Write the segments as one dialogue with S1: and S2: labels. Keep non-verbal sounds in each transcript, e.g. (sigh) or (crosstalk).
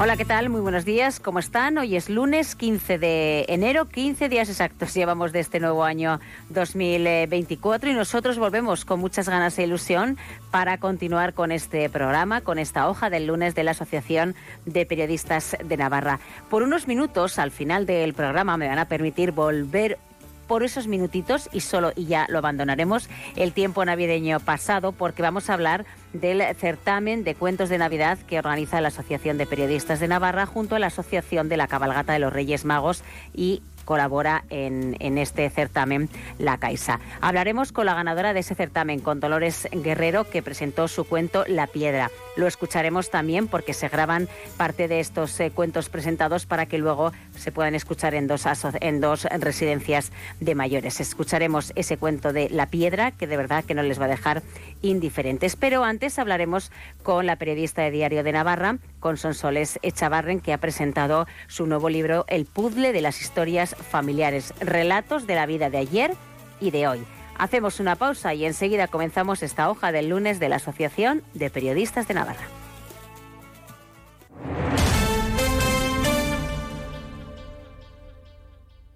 S1: Hola, ¿qué tal? Muy buenos días. ¿Cómo están? Hoy es lunes 15 de enero, 15 días exactos llevamos de este nuevo año 2024 y nosotros volvemos con muchas ganas e ilusión para continuar con este programa, con esta hoja del lunes de la Asociación de Periodistas de Navarra. Por unos minutos, al final del programa, me van a permitir volver por esos minutitos y solo y ya lo abandonaremos el tiempo navideño pasado porque vamos a hablar del certamen de cuentos de Navidad que organiza la Asociación de Periodistas de Navarra junto a la Asociación de la Cabalgata de los Reyes Magos y colabora en, este certamen La Caixa. Hablaremos con la ganadora de ese certamen, con Dolores Guerrero, que presentó su cuento La Piedra. Lo escucharemos también porque se graban parte de estos eh, cuentos presentados para que luego se puedan escuchar en dos, en dos residencias de mayores. Escucharemos ese cuento de La Piedra, que de verdad que no les va a dejar indiferentes. Pero antes hablaremos con la periodista de Diario de Navarra, con Sonsoles Echavarren, que ha presentado su nuevo libro El puzzle de las historias familiares, relatos de la vida de ayer y de hoy. Hacemos una pausa y enseguida comenzamos esta hoja del lunes de la Asociación de Periodistas de Navarra.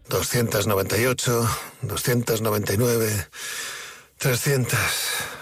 S2: ...298, 299, 300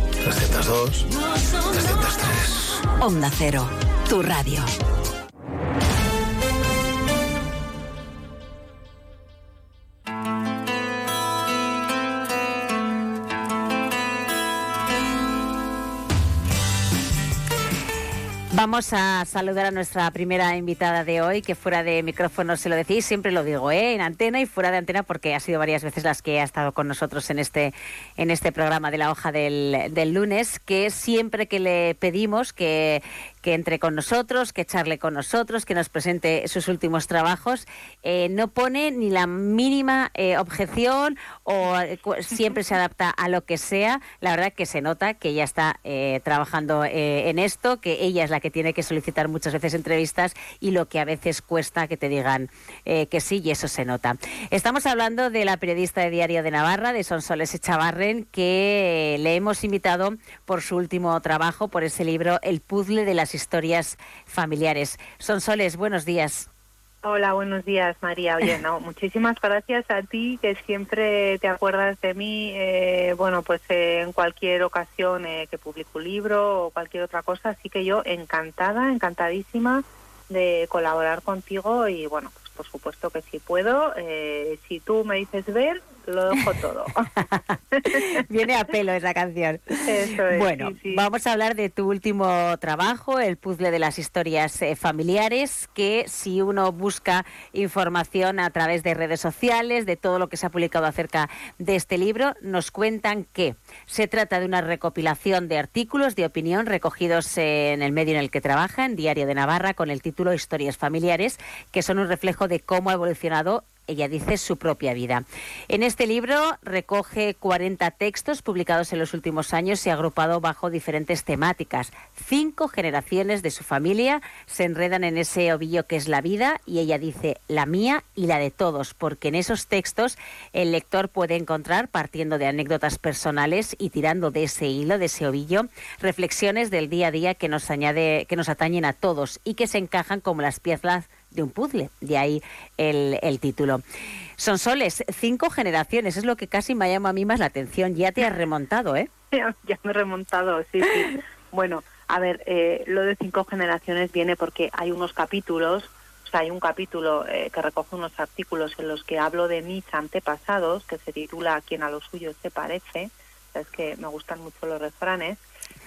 S2: 302, 303.
S3: Onda Cero, tu radio.
S1: Vamos a saludar a nuestra primera invitada de hoy, que fuera de micrófono se lo decís, siempre lo digo, ¿eh? en antena y fuera de antena, porque ha sido varias veces las que ha estado con nosotros en este, en este programa de la hoja del, del lunes, que siempre que le pedimos que, que entre con nosotros, que charle con nosotros, que nos presente sus últimos trabajos, eh, no pone ni la mínima eh, objeción o eh, siempre se adapta a lo que sea. La verdad que se nota que ella está trabajando en esto, que ella es la que tiene que solicitar muchas veces entrevistas y lo que a veces cuesta que te digan que sí, y eso se nota. Estamos hablando de la periodista de Diario de Navarra, de Sonsoles Echavarren, que le hemos invitado por su último trabajo, por ese libro El puzzle de las historias familiares. Sonsoles, buenos días.
S4: Hola, buenos días, María. Oye, no, (laughs) muchísimas gracias a ti, que siempre te acuerdas de mí, eh, bueno, pues eh, en cualquier ocasión eh, que publico un libro o cualquier otra cosa, así que yo encantada, encantadísima de colaborar contigo y, bueno, pues por supuesto que si puedo, si tú me dices ver, lo dejo todo. (laughs)
S1: Viene a pelo esa canción. Bueno, vamos a hablar de tu último trabajo, el puzzle de las historias eh, familiares, que si uno busca información a través de redes sociales, de todo lo que se ha publicado acerca de este libro, nos cuentan que se trata de una recopilación de artículos de opinión recogidos en el medio en el que trabaja, en Diario de Navarra, con el título Historias familiares, que son un reflejo de cómo ha evolucionado ella dice su propia vida. En este libro recoge 40 textos publicados en los últimos años y agrupado bajo diferentes temáticas. Cinco generaciones de su familia se enredan en ese ovillo que es la vida y ella dice la mía y la de todos, porque en esos textos el lector puede encontrar, partiendo de anécdotas personales y tirando de ese hilo, de ese ovillo, reflexiones del día a día que nos añade, que nos atañen a todos y que se encajan como las piezas de un puzzle, de ahí el, el título. Son soles, cinco generaciones, es lo que casi me llama a mí más la atención. Ya te has remontado, ¿eh? (laughs)
S4: Ya, me he remontado, sí, sí. bueno, a ver, eh, lo de cinco generaciones viene porque hay unos capítulos, o sea, hay un capítulo eh, que recoge unos artículos en los que hablo de mis antepasados, que se titula Quien a lo suyo se parece. Es que me gustan mucho los refranes.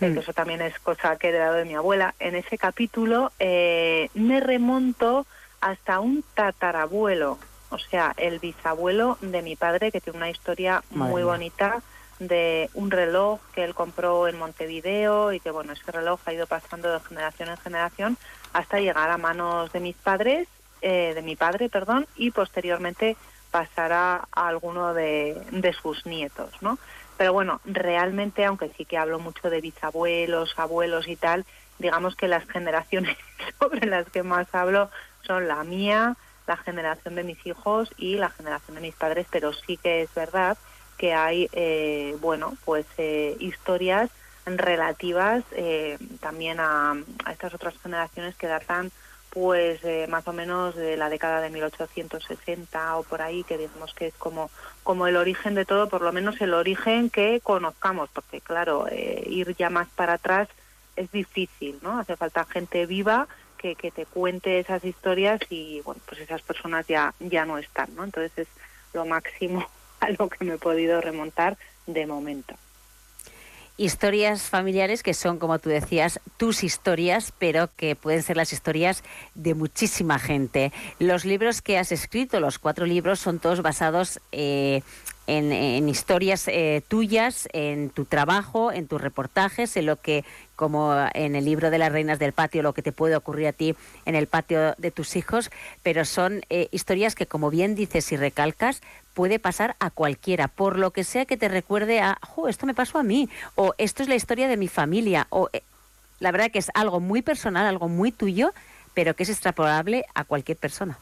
S4: Hmm. Eso también es cosa que he dado de mi abuela. En ese capítulo eh, me remonto hasta un tatarabuelo, o sea, el bisabuelo de mi padre, que tiene una historia muy bonita de un reloj que él compró en Montevideo y que bueno, ese reloj ha ido pasando de generación en generación hasta llegar a manos de mis padres, eh, de mi padre, perdón, y posteriormente pasará a alguno de, de sus nietos, ¿no? Pero bueno, realmente, aunque sí que hablo mucho de bisabuelos, abuelos y tal, digamos que las generaciones (laughs) sobre las que más hablo son la mía, la generación de mis hijos y la generación de mis padres, pero sí que es verdad que hay, eh, bueno, pues eh, historias relativas eh, también a, estas otras generaciones que datan pues más o menos de la década de 1860 o por ahí, que digamos que es como, como el origen de todo, por lo menos el origen que conozcamos, porque claro, ir ya más para atrás es difícil, ¿no? Hace falta gente viva que, te cuente esas historias y, bueno, pues esas personas ya, ya no están, ¿no? Entonces es lo máximo (laughs) a lo que me he podido remontar de momento.
S1: Historias familiares que son, como tú decías, tus historias, pero que pueden ser las historias de muchísima gente. Los libros que has escrito, los cuatro libros, son todos basados eh, en, historias eh, tuyas, en tu trabajo, en tus reportajes, en lo que, como en el libro de las reinas del patio, lo que te puede ocurrir a ti en el patio de tus hijos, pero son eh, historias que, como bien dices y recalcas, puede pasar a cualquiera, por lo que sea que te recuerde a, esto me pasó a mí, o esto es la historia de mi familia, o eh, la verdad que es algo muy personal, algo muy tuyo, pero que es extrapolable a cualquier persona.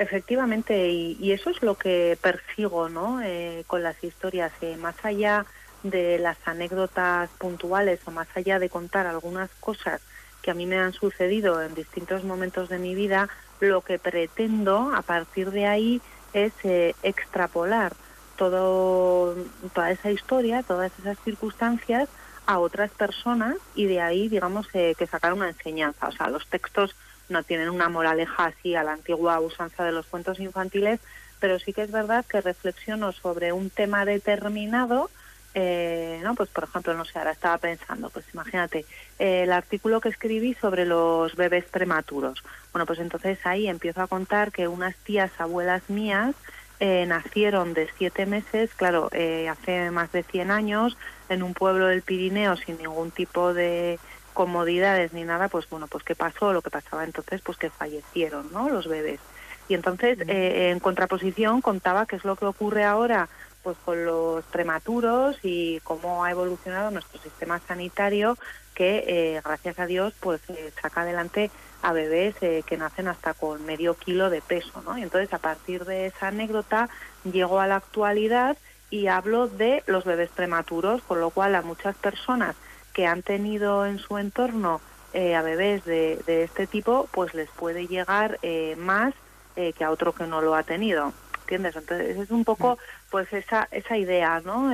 S4: Efectivamente, y, eso es lo que persigo ¿no? Eh, con las historias, eh, más allá de las anécdotas puntuales o más allá de contar algunas cosas que a mí me han sucedido en distintos momentos de mi vida, lo que pretendo a partir de ahí es eh, extrapolar todo, toda esa historia, todas esas circunstancias a otras personas y de ahí, digamos, que sacar una enseñanza. O sea, los textos no tienen una moraleja así a la antigua usanza de los cuentos infantiles, pero sí que es verdad que reflexiono sobre un tema determinado, eh, ¿no? Pues por ejemplo, no sé, ahora estaba pensando, pues imagínate, eh, el artículo que escribí sobre los bebés prematuros. Bueno, pues entonces ahí empiezo a contar que unas tías abuelas mías eh, nacieron de siete meses, claro, hace más de 100 años, en un pueblo del Pirineo sin ningún tipo de, comodidades ni nada, pues bueno, pues qué pasó, lo que pasaba entonces, pues que fallecieron, ¿no? Los bebés. Y entonces, eh, en contraposición, contaba qué es lo que ocurre ahora, pues con los prematuros y cómo ha evolucionado nuestro sistema sanitario, que eh, gracias a Dios, pues eh, saca adelante a bebés que nacen hasta con medio kilo de peso, ¿no? Y entonces, a partir de esa anécdota, llego a la actualidad y hablo de los bebés prematuros, con lo cual a muchas personas que han tenido en su entorno eh, a bebés de, este tipo, pues les puede llegar eh, más eh, que a otro que no lo ha tenido. ¿Entiendes? Entonces es un poco pues esa, esa idea, ¿no?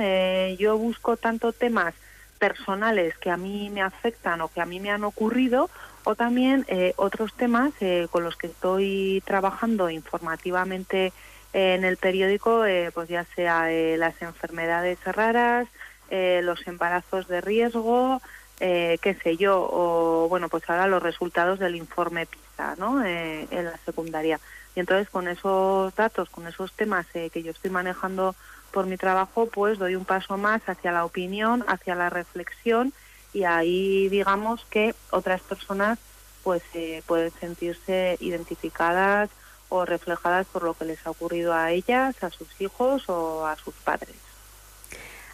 S4: yo busco tanto temas personales que a mí me afectan o que a mí me han ocurrido o también otros temas con los que estoy trabajando informativamente en el periódico, pues ya sea las enfermedades raras, eh, los embarazos de riesgo, eh, qué sé yo, o bueno, pues ahora los resultados del informe PISA, ¿no? Eh, en la secundaria. Y entonces con esos datos, con esos temas que yo estoy manejando por mi trabajo, pues doy un paso más hacia la opinión, hacia la reflexión y ahí digamos que otras personas pues pueden sentirse identificadas o reflejadas por lo que les ha ocurrido a ellas, a sus hijos o a sus padres.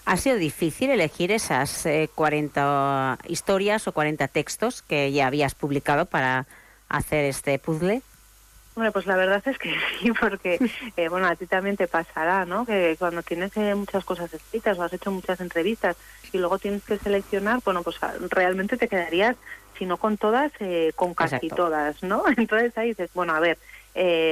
S1: ¿Ha sido difícil elegir esas 40 eh, historias o 40 textos que ya habías publicado para hacer este puzzle?
S4: Bueno, pues la verdad es que (laughs) sí, porque, (laughs) eh, bueno, a ti también te pasará, ¿no? Que cuando tienes eh, muchas cosas escritas o has hecho muchas entrevistas y luego tienes que seleccionar, bueno, pues ah, realmente te quedarías, si no con todas, con casi todas, ¿no? (laughs) Entonces ahí dices, bueno, a ver,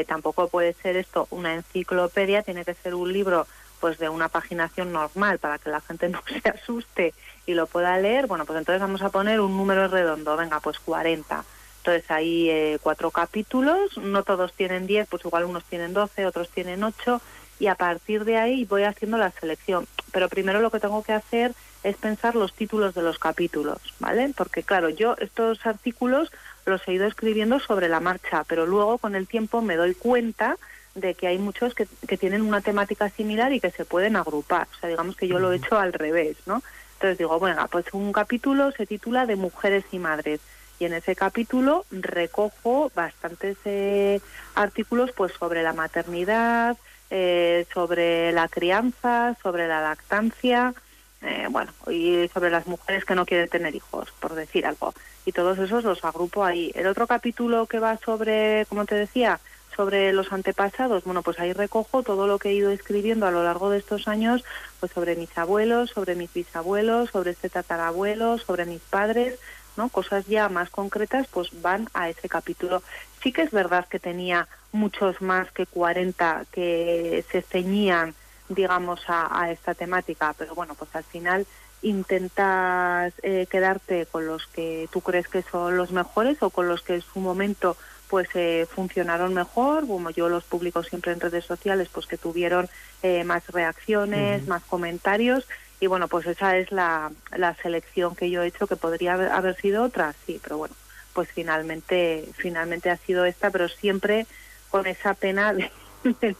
S4: tampoco puede ser esto una enciclopedia, tiene que ser un libro pues de una paginación normal para que la gente (laughs) no se asuste y lo pueda leer, bueno, pues entonces vamos a poner un número redondo, venga, pues 40. Entonces hay eh, cuatro capítulos, no todos tienen 10, pues igual unos tienen 12, otros tienen 8 y a partir de ahí voy haciendo la selección. Pero primero lo que tengo que hacer es pensar los títulos de los capítulos, ¿vale? Porque claro, yo estos artículos los he ido escribiendo sobre la marcha, pero luego con el tiempo me doy cuenta de que hay muchos que, que tienen una temática similar y que se pueden agrupar. O sea, digamos que yo lo he hecho al revés, ¿no? Entonces digo, bueno, pues un capítulo se titula de mujeres y madres y en ese capítulo recojo bastantes eh, artículos pues sobre la maternidad, eh, sobre la crianza, sobre la lactancia, eh, bueno, y sobre las mujeres que no quieren tener hijos, por decir algo. Y todos esos los agrupo ahí. El otro capítulo que va sobre, como te decía, sobre los antepasados, bueno, pues ahí recojo todo lo que he ido escribiendo a lo largo de estos años, pues sobre mis abuelos, sobre mis bisabuelos, sobre este tatarabuelo, sobre mis padres, ¿no? Cosas ya más concretas pues van a ese capítulo. Sí que es verdad que tenía muchos más que 40 que se ceñían, digamos, a, esta temática, pero bueno, pues al final intentas eh, quedarte con los que tú crees que son los mejores o con los que en su momento pues eh, funcionaron mejor, como yo los publico siempre en redes sociales, pues que tuvieron eh, más reacciones, más comentarios y bueno, pues esa es la, la selección que yo he hecho, que podría haber, sido otra, sí, pero bueno, pues finalmente, finalmente ha sido esta, pero siempre con esa pena de,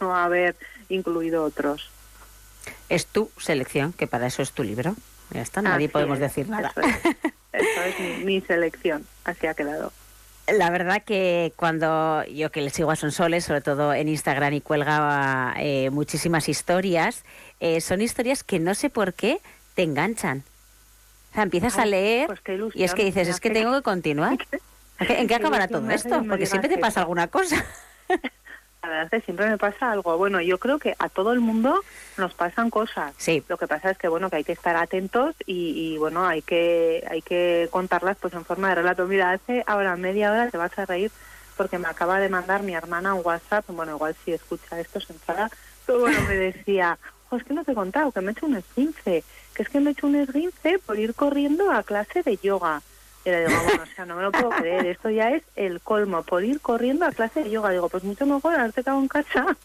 S4: no haber incluido otros.
S1: Es tu selección, que para eso es tu libro. Ya está, nadie podemos decir nada.
S4: Eso es, (laughs) mi selección, así ha quedado.
S1: La verdad que cuando yo que le sigo a Sonsoles, sobre todo en Instagram y cuelga eh, muchísimas historias, eh, son historias que no sé por qué te enganchan. O sea, empiezas a leer pues y es que dices, es que tengo que continuar. (laughs) ¿En qué acabará todo esto? Porque siempre te pasa alguna cosa.
S4: La verdad es que siempre me pasa algo. Bueno, yo creo que a todo el mundo nos pasan cosas.
S1: Sí.
S4: Lo que pasa es que bueno que hay que estar atentos y, bueno hay que hay que contarlas pues en forma de relato. Mira, hace ahora media hora te vas a reír porque me acaba de mandar mi hermana un WhatsApp. Bueno, igual si escucha esto se enfada. Pero bueno, me decía, es que no te he contado que me he hecho un esguince, que es que me he hecho un esguince por ir corriendo a clase de yoga. Y le digo, bueno, o sea, no me lo puedo creer, esto ya es el colmo, por ir corriendo a clase de yoga. Digo, pues mucho mejor haberte quedado en casa. (laughs)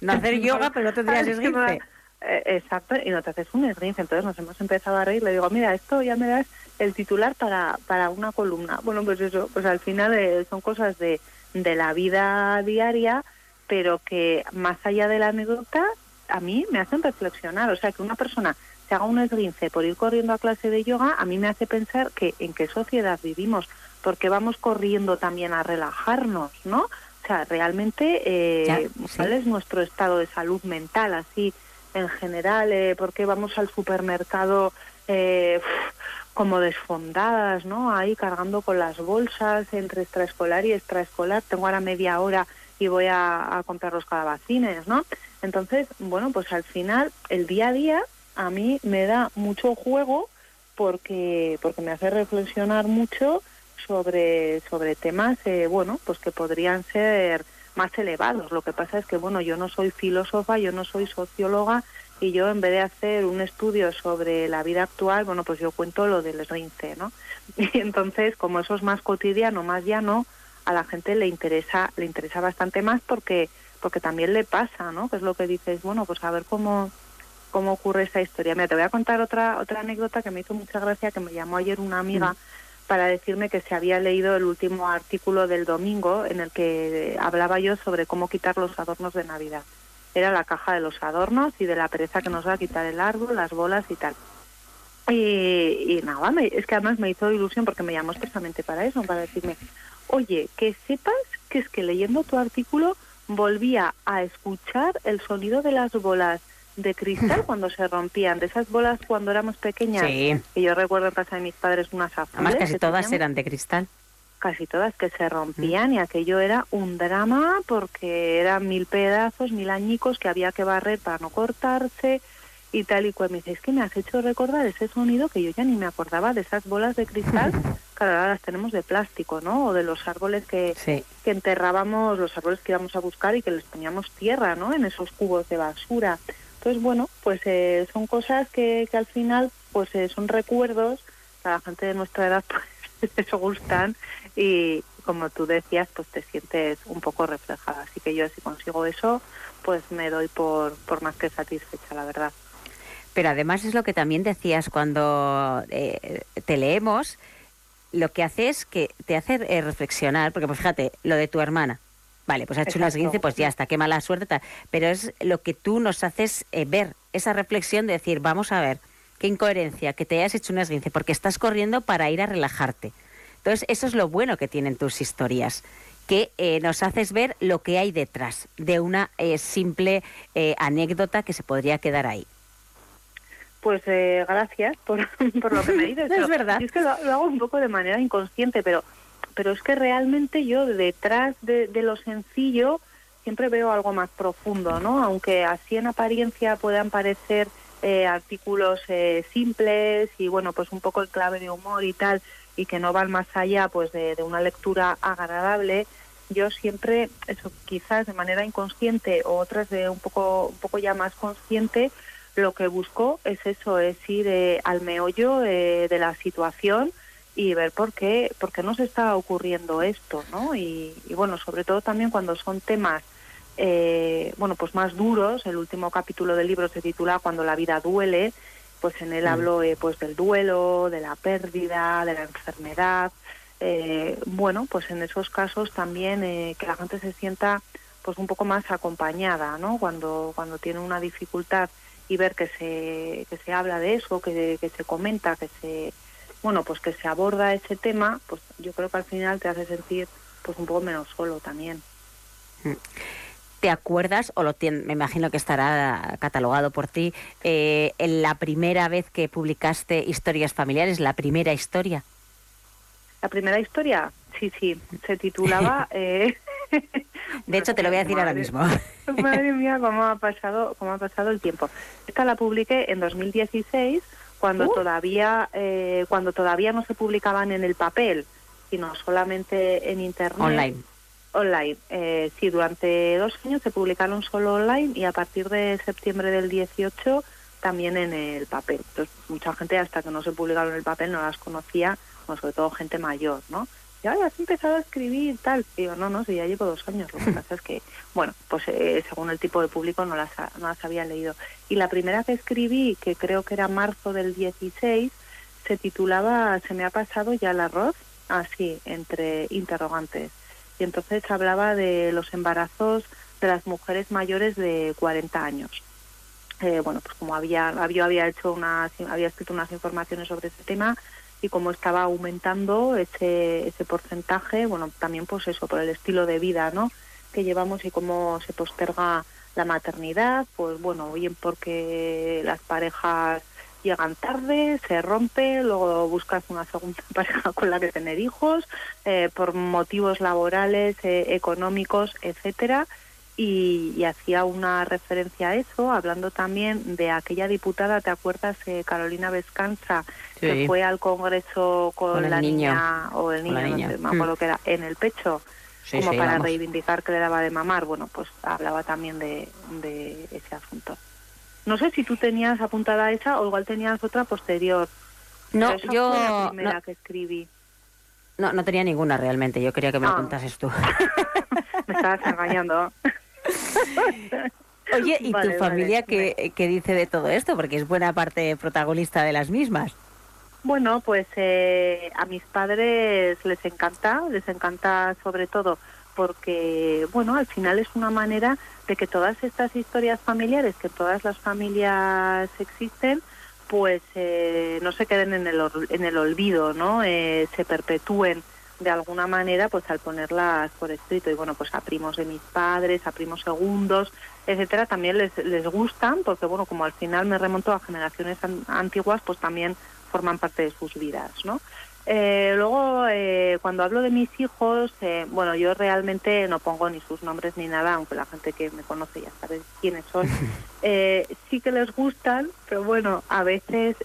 S1: No hacer yoga, pero no (laughs) tendrías esguince.
S4: Eh, exacto, y no te haces un esguince. Entonces nos hemos empezado a reír. Le digo, mira, esto ya me das el titular para, para una columna. Bueno, pues eso, pues al final eh, son cosas de, de la vida diaria, pero que más allá de la anécdota, a mí me hacen reflexionar. O sea, que una persona se haga un esguince por ir corriendo a clase de yoga, a mí me hace pensar que en qué sociedad vivimos, porque vamos corriendo también a relajarnos, ¿no? O sea, realmente, eh, ¿cuál es nuestro estado de salud mental así en general? Eh, ¿Por qué vamos al supermercado eh, como desfondadas, ¿no? Ahí cargando con las bolsas entre extraescolar y extraescolar. Tengo ahora media hora y voy a, a comprar los calabacines, ¿no? Entonces, bueno, pues al final el día a día a mí me da mucho juego porque porque me hace reflexionar mucho sobre sobre temas eh, bueno pues que podrían ser más elevados. Lo que pasa es que bueno yo no soy filósofa yo no soy socióloga y yo en vez de hacer un estudio sobre la vida actual bueno pues yo cuento lo del rince no (laughs) y entonces como eso es más cotidiano más llano a la gente le interesa le interesa bastante más porque porque también le pasa no que es lo que dices bueno pues a ver cómo cómo ocurre esa historia. Mira, te voy a contar otra otra anécdota que me hizo mucha gracia, que me llamó ayer una amiga mm. para decirme que se había leído el último artículo del domingo en el que hablaba yo sobre cómo quitar los adornos de Navidad. Era la caja de los adornos y de la pereza que nos va a quitar el árbol, las bolas y tal. Y, nada, es que además me hizo ilusión porque me llamó expresamente para eso, para decirme, oye, que sepas que es que leyendo tu artículo volvía a escuchar el sonido de las bolas de cristal (laughs) cuando se rompían, de esas bolas cuando éramos pequeñas.
S1: Sí.
S4: Y yo recuerdo en casa de mis padres unas azules.
S1: Además casi todas eran de cristal.
S4: Casi todas que se rompían y aquello era un drama porque eran mil pedazos, mil añicos que había que barrer para no cortarse y tal y cual. Me dice, es que me has hecho recordar ese sonido que yo ya ni me acordaba de esas bolas de cristal, (laughs) que ahora las tenemos de plástico, ¿no? O de los árboles que, que enterrábamos, los árboles que íbamos a buscar y que les poníamos tierra, ¿no? En esos cubos de basura. Entonces, bueno, pues eh, son cosas que, que, al final pues eh, son recuerdos a la gente de nuestra edad (laughs) pues eso gustan y como tú decías, pues te sientes un poco reflejada. Así que yo si consigo eso, pues me doy por, por más que satisfecha, la verdad.
S1: Pero además es lo que también decías cuando eh, te leemos, lo que hace es que te hace reflexionar, porque pues fíjate, lo de tu hermana, Vale, pues ha hecho un esguince, pues ya está, qué mala suerte. Tal. Pero es lo que tú nos haces eh, ver, esa reflexión de decir, vamos a ver, qué incoherencia que te hayas hecho un esguince, porque estás corriendo para ir a relajarte. Entonces, eso es lo bueno que tienen tus historias, que eh, nos haces ver lo que hay detrás de una eh, simple anécdota que se podría quedar ahí.
S4: Pues gracias (laughs) por, lo que me dices. (laughs)
S1: es verdad.
S4: es que lo, hago un poco de manera inconsciente, pero pero es que realmente yo detrás de, lo sencillo siempre veo algo más profundo, ¿no? Aunque así en apariencia puedan parecer eh, artículos eh, simples y bueno, pues un poco el clave de humor y tal, y que no van más allá pues de, una lectura agradable, yo siempre, eso quizás de manera inconsciente o otras de un poco, un poco ya más consciente, lo que busco es eso, es ir eh, al meollo de la situación, y ver por qué, por qué nos está ocurriendo esto, ¿no? Y, bueno, sobre todo también cuando son temas, eh, bueno, pues más duros. El último capítulo del libro se titula Cuando la vida duele, pues en él mm. hablo eh, pues del duelo, de la pérdida, de la enfermedad. Eh, bueno, pues en esos casos también que la gente se sienta pues un poco más acompañada, ¿no? Cuando cuando tiene una dificultad y ver que se que se habla de eso, que, que se comenta, que se bueno, pues que se aborda ese tema, pues yo creo que al final te hace sentir pues un poco menos solo también.
S1: ¿Te acuerdas, o lo me imagino que estará catalogado por ti, eh, en la primera vez que publicaste historias familiares, la primera historia?
S4: La primera historia, sí, sí, se titulaba... (laughs) Eh,
S1: de hecho, te lo voy a decir ahora mismo.
S4: Madre mía, cómo ha pasado, cómo ha pasado el tiempo. Esta la publiqué en 2016 cuando uh. todavía eh, cuando todavía no se publicaban en el papel sino solamente en internet.
S1: Online.
S4: Online. Eh, sí durante dos años se publicaron solo online y a partir de septiembre del 18 también en el papel. Entonces mucha gente hasta que no se publicaron en el papel no las conocía sobre todo gente mayor no ya has empezado a escribir tal. digo, no, no, si ya llevo dos años. Lo que pasa es que, (laughs) bueno, pues eh, según el tipo de público no las, no las había leído. Y la primera que escribí, que creo que era marzo del 16, se titulaba Se me ha pasado ya el arroz, así, entre interrogantes. Y entonces hablaba de los embarazos de las mujeres mayores de 40 años. Eh, bueno, pues como había, había, había hecho una, había escrito unas informaciones sobre ese tema, y como estaba aumentando ese, ese porcentaje, bueno, también pues eso, por el estilo de vida, ¿no? que llevamos y cómo se posterga la maternidad, pues bueno, bien porque las parejas llegan tarde, se rompe, luego buscas una segunda (laughs) pareja con la que tener hijos, eh, por motivos laborales, eh, económicos, etcétera, y, hacía una referencia a eso, hablando también de aquella diputada, ¿te acuerdas, eh, Carolina Vescanza, que fue al Congreso con, la niña o el niño, no sé, me acuerdo mm. que era, en el pecho, como para reivindicar que le daba de mamar? Bueno, pues hablaba también de, de ese asunto. No sé si tú tenías apuntada esa o igual tenías otra posterior.
S1: No, yo...
S4: Fue la primera que escribí.
S1: No, no tenía ninguna realmente. Yo quería que me lo apuntases ah. tú. (laughs)
S4: me estabas engañando.
S1: Oye, ¿y tu familia qué, dice de todo esto? Porque es buena parte protagonista de las mismas.
S4: Bueno, pues eh, a mis padres les encanta, les encanta sobre todo porque, bueno, al final es una manera de que todas estas historias familiares, que todas las familias existen, pues eh, no se queden en el, en el olvido, ¿no? Eh, se perpetúen de alguna manera pues al ponerlas por escrito y bueno pues a primos de mis padres a primos segundos etcétera también les, les gustan porque bueno como al final me remonto a generaciones antiguas pues también forman parte de sus vidas no eh, luego eh, cuando hablo de mis hijos eh, bueno yo realmente no pongo ni sus nombres ni nada aunque la gente que me conoce ya sabe quiénes son. (laughs) Sí que les gustan pero bueno a veces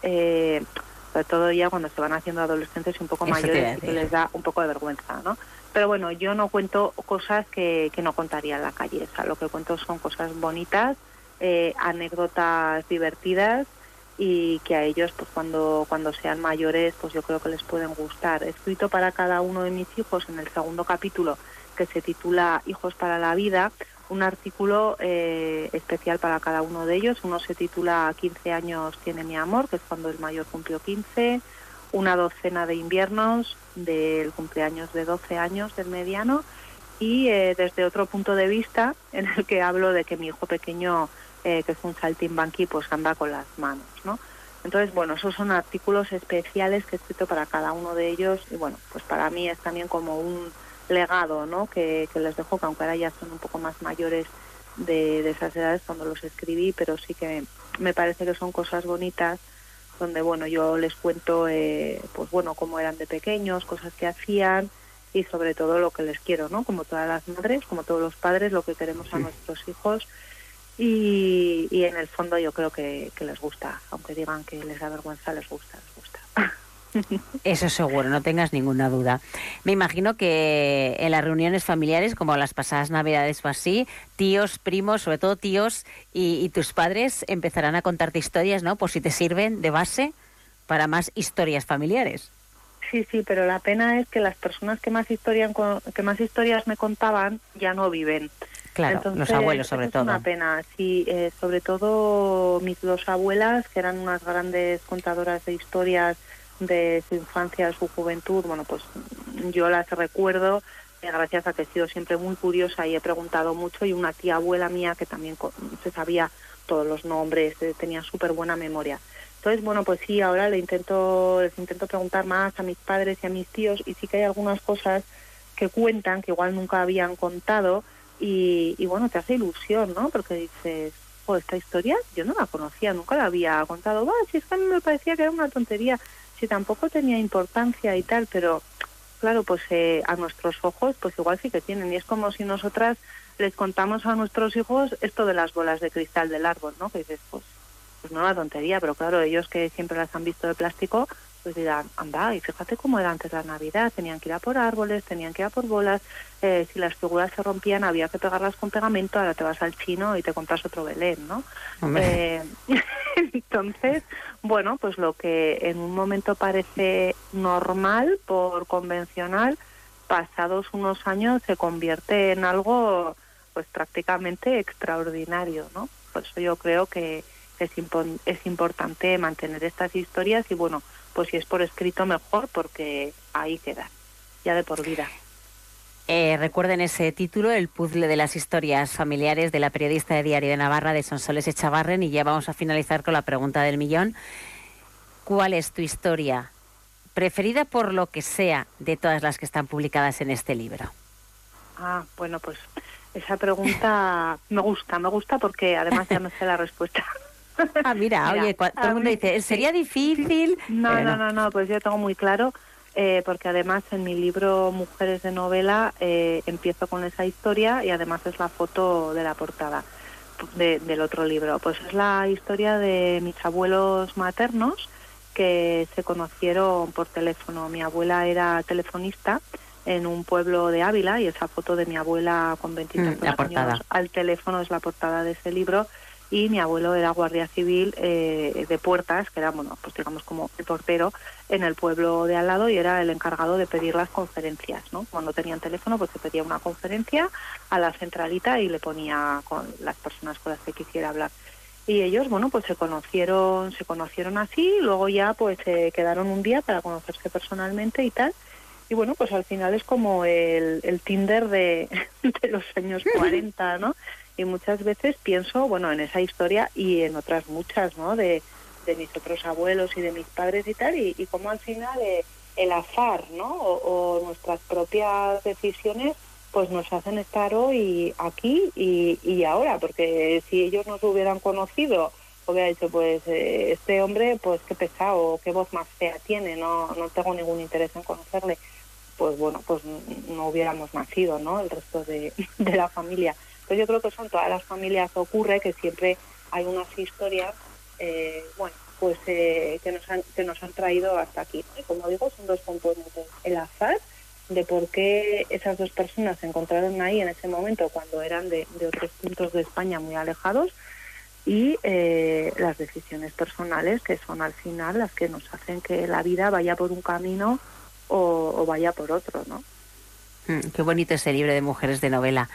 S4: sobre todo ya cuando se van haciendo adolescentes y un poco mayores que les da un poco de vergüenza, ¿no? Pero bueno, yo no cuento cosas que, que no contaría en la calle, o sea, lo que cuento son cosas bonitas, eh, anécdotas divertidas y que a ellos pues cuando cuando sean mayores pues yo creo que les pueden gustar. He escrito para cada uno de mis hijos en el segundo capítulo que se titula Hijos para la vida, un artículo eh, especial para cada uno de ellos. Uno se titula 15 años tiene mi amor, que es cuando el mayor cumplió 15, una docena de inviernos del cumpleaños de 12 años del mediano y eh, desde otro punto de vista en el que hablo de que mi hijo pequeño, eh, que es un saltimbanqui, pues anda con las manos, ¿no? Entonces, bueno, esos son artículos especiales que he escrito para cada uno de ellos y bueno, pues para mí es también como un legado, ¿no? Que, les dejo, que aunque ahora ya son un poco más mayores de, de esas edades cuando los escribí, pero sí que me parece que son cosas bonitas donde bueno yo les cuento eh, pues bueno cómo eran de pequeños cosas que hacían y sobre todo lo que les quiero no como todas las madres como todos los padres lo que queremos a nuestros hijos y, y, en el fondo yo creo que, que les gusta aunque digan que les da vergüenza les gusta les gusta (laughs)
S1: Eso seguro, no tengas ninguna duda. Me imagino que en las reuniones familiares, como las pasadas navidades o así, tíos, primos, sobre todo tíos y, tus padres empezarán a contarte historias, ¿no? Por si te sirven de base para más historias familiares.
S4: Sí, sí, pero la pena es que las personas que más, historias que más historias me contaban ya no viven.
S1: Claro, los abuelos sobre todo.
S4: Es una pena, sí, eh, sobre todo mis dos abuelas, que eran unas grandes contadoras de historias de su infancia, de su juventud, bueno, pues yo las recuerdo eh, gracias a que he sido siempre muy curiosa y he preguntado mucho y una tía abuela mía que también se sabía todos los nombres, eh, tenía súper buena memoria. Entonces, bueno, pues sí, ahora le intento, les intento preguntar más a mis padres y a mis tíos y sí que hay algunas cosas que cuentan que igual nunca habían contado y, y bueno, te hace ilusión, ¿no? Porque dices, oh, esta historia yo no la conocía, nunca la había contado. Va, si es que a mí me parecía que era una tontería sí tampoco tenía importancia y tal, pero claro, pues eh, a nuestros ojos, pues igual sí que tienen. Y es como si nosotras les contamos a nuestros hijos esto de las bolas de cristal del árbol, ¿no? Que dices, pues, pues no una tontería, pero claro, ellos que siempre las han visto de plástico, pues dirán, anda, y fíjate cómo era antes la Navidad, tenían que ir a por árboles, tenían que ir a por bolas, eh, si las figuras se rompían había que pegarlas con pegamento, ahora te vas al chino y te compras otro Belén, ¿no? Eh, (laughs) entonces, bueno, pues lo que en un momento parece normal por convencional, pasados unos años se convierte en algo pues prácticamente extraordinario, ¿no? Por eso yo creo que es, es importante mantener estas historias y bueno, pues si es por escrito mejor porque ahí queda, ya de por vida.
S1: Eh, recuerden ese título, El puzzle de las historias familiares de la periodista de Diario de Navarra de Sonsoles Echavarren y ya vamos a finalizar con la pregunta del millón. ¿Cuál es tu historia preferida por lo que sea de todas las que están publicadas en este libro?
S4: Ah, bueno, pues esa pregunta (laughs) me gusta, me gusta porque además ya me sé la respuesta. (laughs)
S1: Ah, mira, (laughs) oye, todo el mundo dice, ¿sería difícil?
S4: No, no, no, no, pues yo tengo muy claro, eh, porque además en mi libro Mujeres de Novela eh, empiezo con esa historia y además es la foto de la portada del otro libro. Pues es la historia de mis abuelos maternos que se conocieron por teléfono. Mi abuela era telefonista en un pueblo de Ávila y esa foto de mi abuela con 23 mm, años al teléfono es la portada de ese libro y mi abuelo era guardia civil eh, de puertas, que era, bueno, pues digamos como el portero en el pueblo de al lado y era el encargado de pedir las conferencias, ¿no? Cuando tenían teléfono, pues se pedía una conferencia a la centralita y le ponía con las personas con las que quisiera hablar. Y ellos, bueno, pues se conocieron, se conocieron así, luego ya pues se quedaron un día para conocerse personalmente y tal. Y bueno, pues al final es como el, el Tinder de, (laughs) de los años 40, ¿no? Y muchas veces pienso, bueno, en esa historia y en otras muchas, ¿no? De, de mis otros abuelos y de mis padres y tal, y, y cómo al final eh, el azar, ¿no? O, nuestras propias decisiones pues nos hacen estar hoy aquí y, ahora, porque si ellos nos hubieran conocido, hubiera dicho, pues eh, este hombre, pues qué pesado, qué voz más fea tiene, no, no tengo ningún interés en conocerle, pues bueno, pues no hubiéramos nacido, ¿no? El resto de, (laughs) de la familia. Pues yo creo que son todas las familias ocurre que siempre hay unas historias, eh, bueno, pues eh, que, nos han, que nos han traído hasta aquí. Como digo, son dos componentes. El azar de por qué esas dos personas se encontraron ahí en ese momento cuando eran de, otros puntos de España muy alejados y eh, las decisiones personales que son al final las que nos hacen que la vida vaya por un camino o, vaya por otro, ¿no?
S1: Mm, qué bonito ese libro de mujeres de novela.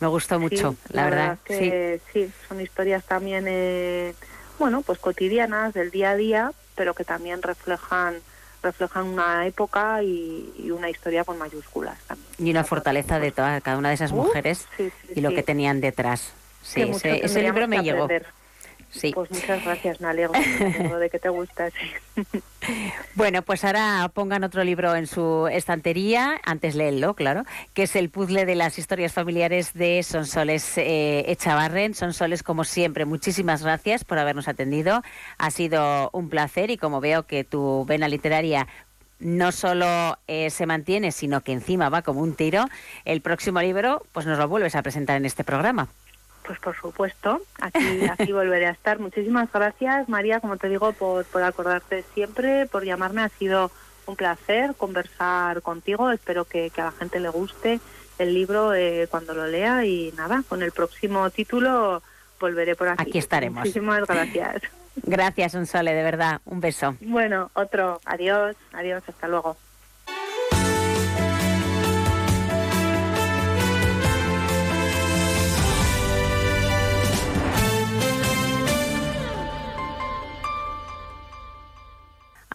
S1: Me gustó mucho, la, verdad.
S4: que sí. son historias también, eh, bueno, pues cotidianas del día a día, pero que también reflejan reflejan una época y, una historia con mayúsculas también.
S1: Y una fortaleza de toda, cada una de esas mujeres y lo que tenían detrás. Sí, ese, libro me llegó. Sí.
S4: Pues muchas gracias, me alegro de que te gusta. (laughs)
S1: Bueno, pues ahora pongan otro libro en su estantería, antes léelo, claro, que es el puzzle de las historias familiares de Sonsoles eh, Echavarren. Sonsoles, como siempre, muchísimas gracias por habernos atendido. Ha sido un placer y como veo que tu vena literaria no solo eh, se mantiene, sino que encima va como un tiro, el próximo libro pues nos lo vuelves a presentar en este programa.
S4: Pues por supuesto, aquí, (laughs) aquí volveré a estar. Muchísimas gracias, María, como te digo, por, por acordarte siempre, por llamarme. Ha sido un placer conversar contigo. Espero que, a la gente le guste el libro eh, cuando lo lea. Y nada, con el próximo título volveré por aquí.
S1: Aquí estaremos.
S4: Muchísimas (laughs) gracias.
S1: Gracias, Unsole, de verdad. Un beso.
S4: Bueno, otro. Adiós, adiós, hasta luego.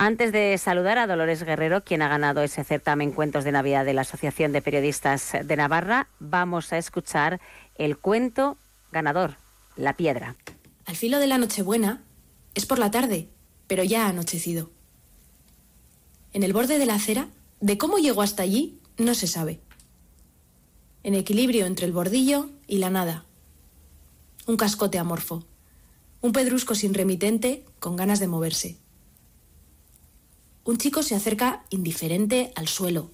S1: Antes de saludar a Dolores Guerrero, quien ha ganado ese certamen Cuentos de Navidad de la Asociación de Periodistas de Navarra, vamos a escuchar el cuento ganador, La Piedra.
S5: Al filo de la Nochebuena es por la tarde, pero ya ha anochecido. En el borde de la acera, de cómo llegó hasta allí, no se sabe. En equilibrio entre el bordillo y la nada. Un cascote amorfo. Un pedrusco sin remitente con ganas de moverse un chico se acerca indiferente al suelo,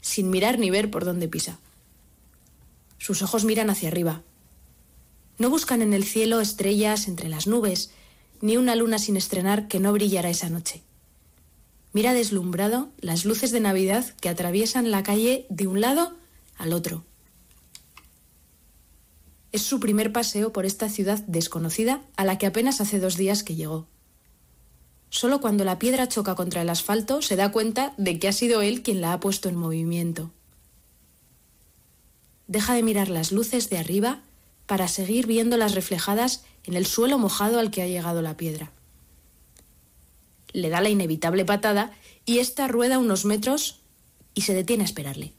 S5: sin mirar ni ver por dónde pisa. Sus ojos miran hacia arriba. No buscan en el cielo estrellas entre las nubes, ni una luna sin estrenar que no brillara esa noche. Mira deslumbrado las luces de Navidad que atraviesan la calle de un lado al otro. Es su primer paseo por esta ciudad desconocida a la que apenas hace dos días que llegó. Solo cuando la piedra choca contra el asfalto se da cuenta de que ha sido él quien la ha puesto en movimiento. Deja de mirar las luces de arriba para seguir viéndolas reflejadas en el suelo mojado al que ha llegado la piedra. Le da la inevitable patada y ésta rueda unos metros y se detiene a esperarle.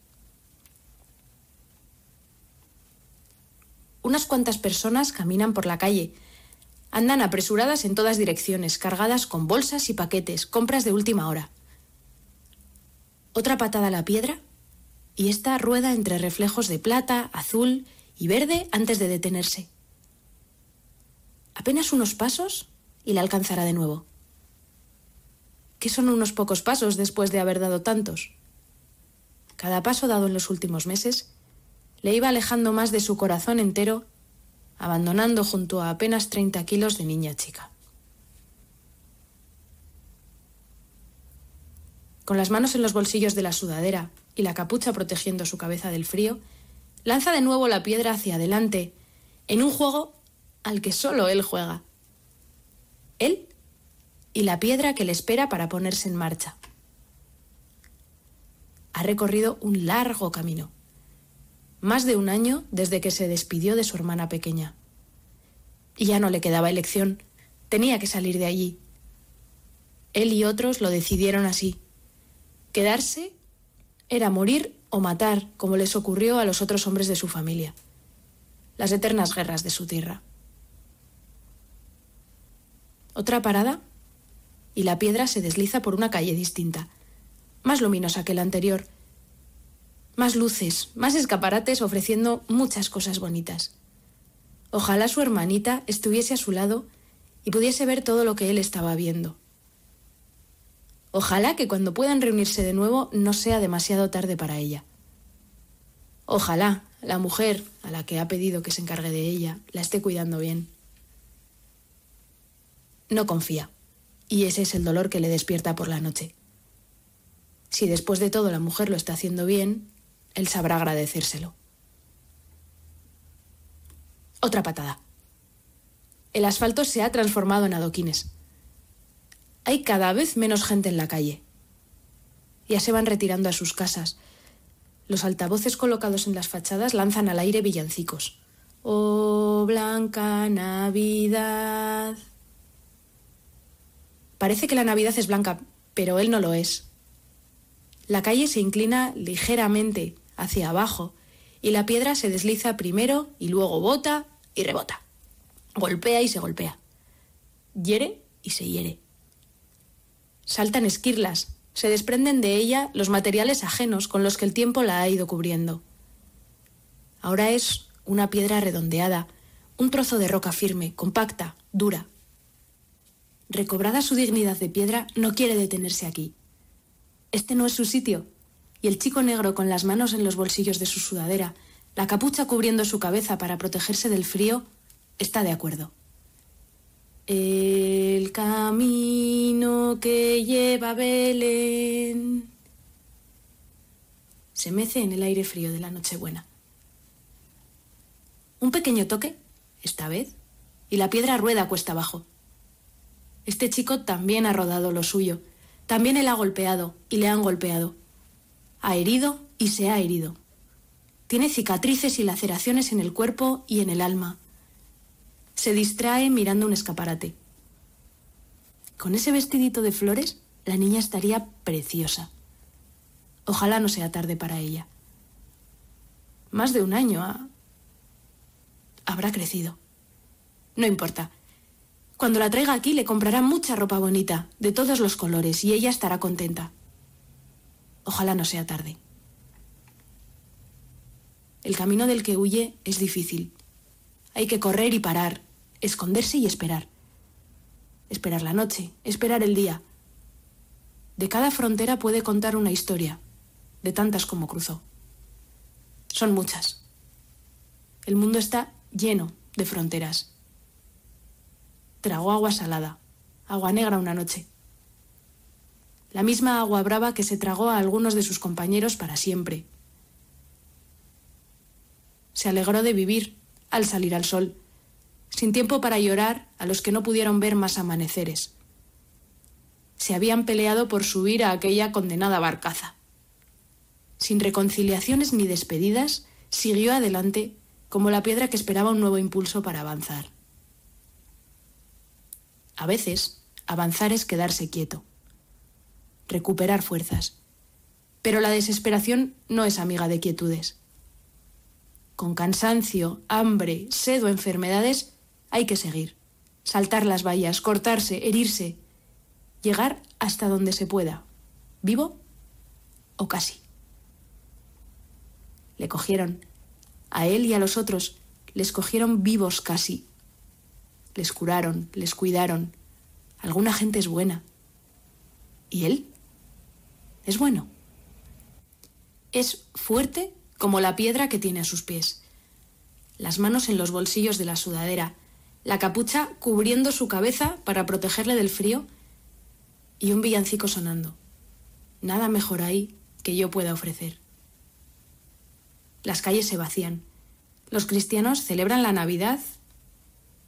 S5: Unas cuantas personas caminan por la calle, Andan apresuradas en todas direcciones, cargadas con bolsas y paquetes, compras de última hora. Otra patada a la piedra y esta rueda entre reflejos de plata, azul y verde antes de detenerse. Apenas unos pasos y la alcanzará de nuevo. ¿Qué son unos pocos pasos después de haber dado tantos? Cada paso dado en los últimos meses le iba alejando más de su corazón entero abandonando junto a apenas 30 kilos de niña chica. Con las manos en los bolsillos de la sudadera y la capucha protegiendo su cabeza del frío, lanza de nuevo la piedra hacia adelante, en un juego al que solo él juega. Él y la piedra que le espera para ponerse en marcha. Ha recorrido un largo camino más de un año desde que se despidió de su hermana pequeña. Y ya no le quedaba elección, tenía que salir de allí. Él y otros lo decidieron así. Quedarse era morir o matar, como les ocurrió a los otros hombres de su familia. Las eternas guerras de su tierra. Otra parada y la piedra se desliza por una calle distinta, más luminosa que la anterior, más luces, más escaparates ofreciendo muchas cosas bonitas. Ojalá su hermanita estuviese a su lado y pudiese ver todo lo que él estaba viendo. Ojalá que cuando puedan reunirse de nuevo no sea demasiado tarde para ella. Ojalá la mujer a la que ha pedido que se encargue de ella la esté cuidando bien. No confía, y ese es el dolor que le despierta por la noche. Si después de todo la mujer lo está haciendo bien, él sabrá agradecérselo. Otra patada. El asfalto se ha transformado en adoquines. Hay cada vez menos gente en la calle. Ya se van retirando a sus casas. Los altavoces colocados en las fachadas lanzan al aire villancicos. Oh, blanca Navidad. Parece que la Navidad es blanca, pero él no lo es. La calle se inclina ligeramente hacia abajo y la piedra se desliza primero y luego bota y rebota. Golpea y se golpea. Hiere y se hiere. Saltan esquirlas, se desprenden de ella los materiales ajenos con los que el tiempo la ha ido cubriendo. Ahora es una piedra redondeada, un trozo de roca firme, compacta, dura. Recobrada su dignidad de piedra, no quiere detenerse aquí. Este no es su sitio. Y el chico negro con las manos en los bolsillos de su sudadera, la capucha cubriendo su cabeza para protegerse del frío, está de acuerdo. El camino que lleva a Belén se mece en el aire frío de la Nochebuena. Un pequeño toque, esta vez, y la piedra rueda cuesta abajo. Este chico también ha rodado lo suyo, también él ha golpeado y le han golpeado. Ha herido y se ha herido. Tiene cicatrices y laceraciones en el cuerpo y en el alma. Se distrae mirando un escaparate. Con ese vestidito de flores, la niña estaría preciosa. Ojalá no sea tarde para ella. Más de un año ha... habrá crecido. No importa. Cuando la traiga aquí le comprará mucha ropa bonita, de todos los colores, y ella estará contenta. Ojalá no sea tarde. El camino del que huye es difícil. Hay que correr y parar, esconderse y esperar. Esperar la noche, esperar el día. De cada frontera puede contar una historia, de tantas como cruzó. Son muchas. El mundo está lleno de fronteras tragó agua salada, agua negra una noche. La misma agua brava que se tragó a algunos de sus compañeros para siempre. Se alegró de vivir al salir al sol, sin tiempo para llorar a los que no pudieron ver más amaneceres. Se habían peleado por subir a aquella condenada barcaza. Sin reconciliaciones ni despedidas, siguió adelante como la piedra que esperaba un nuevo impulso para avanzar. A veces, avanzar es quedarse quieto, recuperar fuerzas. Pero la desesperación no es amiga de quietudes. Con cansancio, hambre, sed o enfermedades hay que seguir, saltar las vallas, cortarse, herirse, llegar hasta donde se pueda, vivo o casi. Le cogieron, a él y a los otros, les cogieron vivos casi, les curaron, les cuidaron. Alguna gente es buena. ¿Y él? Es bueno. Es fuerte como la piedra que tiene a sus pies. Las manos en los bolsillos de la sudadera, la capucha cubriendo su cabeza para protegerle del frío y un villancico sonando. Nada mejor ahí que yo pueda ofrecer. Las calles se vacían. Los cristianos celebran la Navidad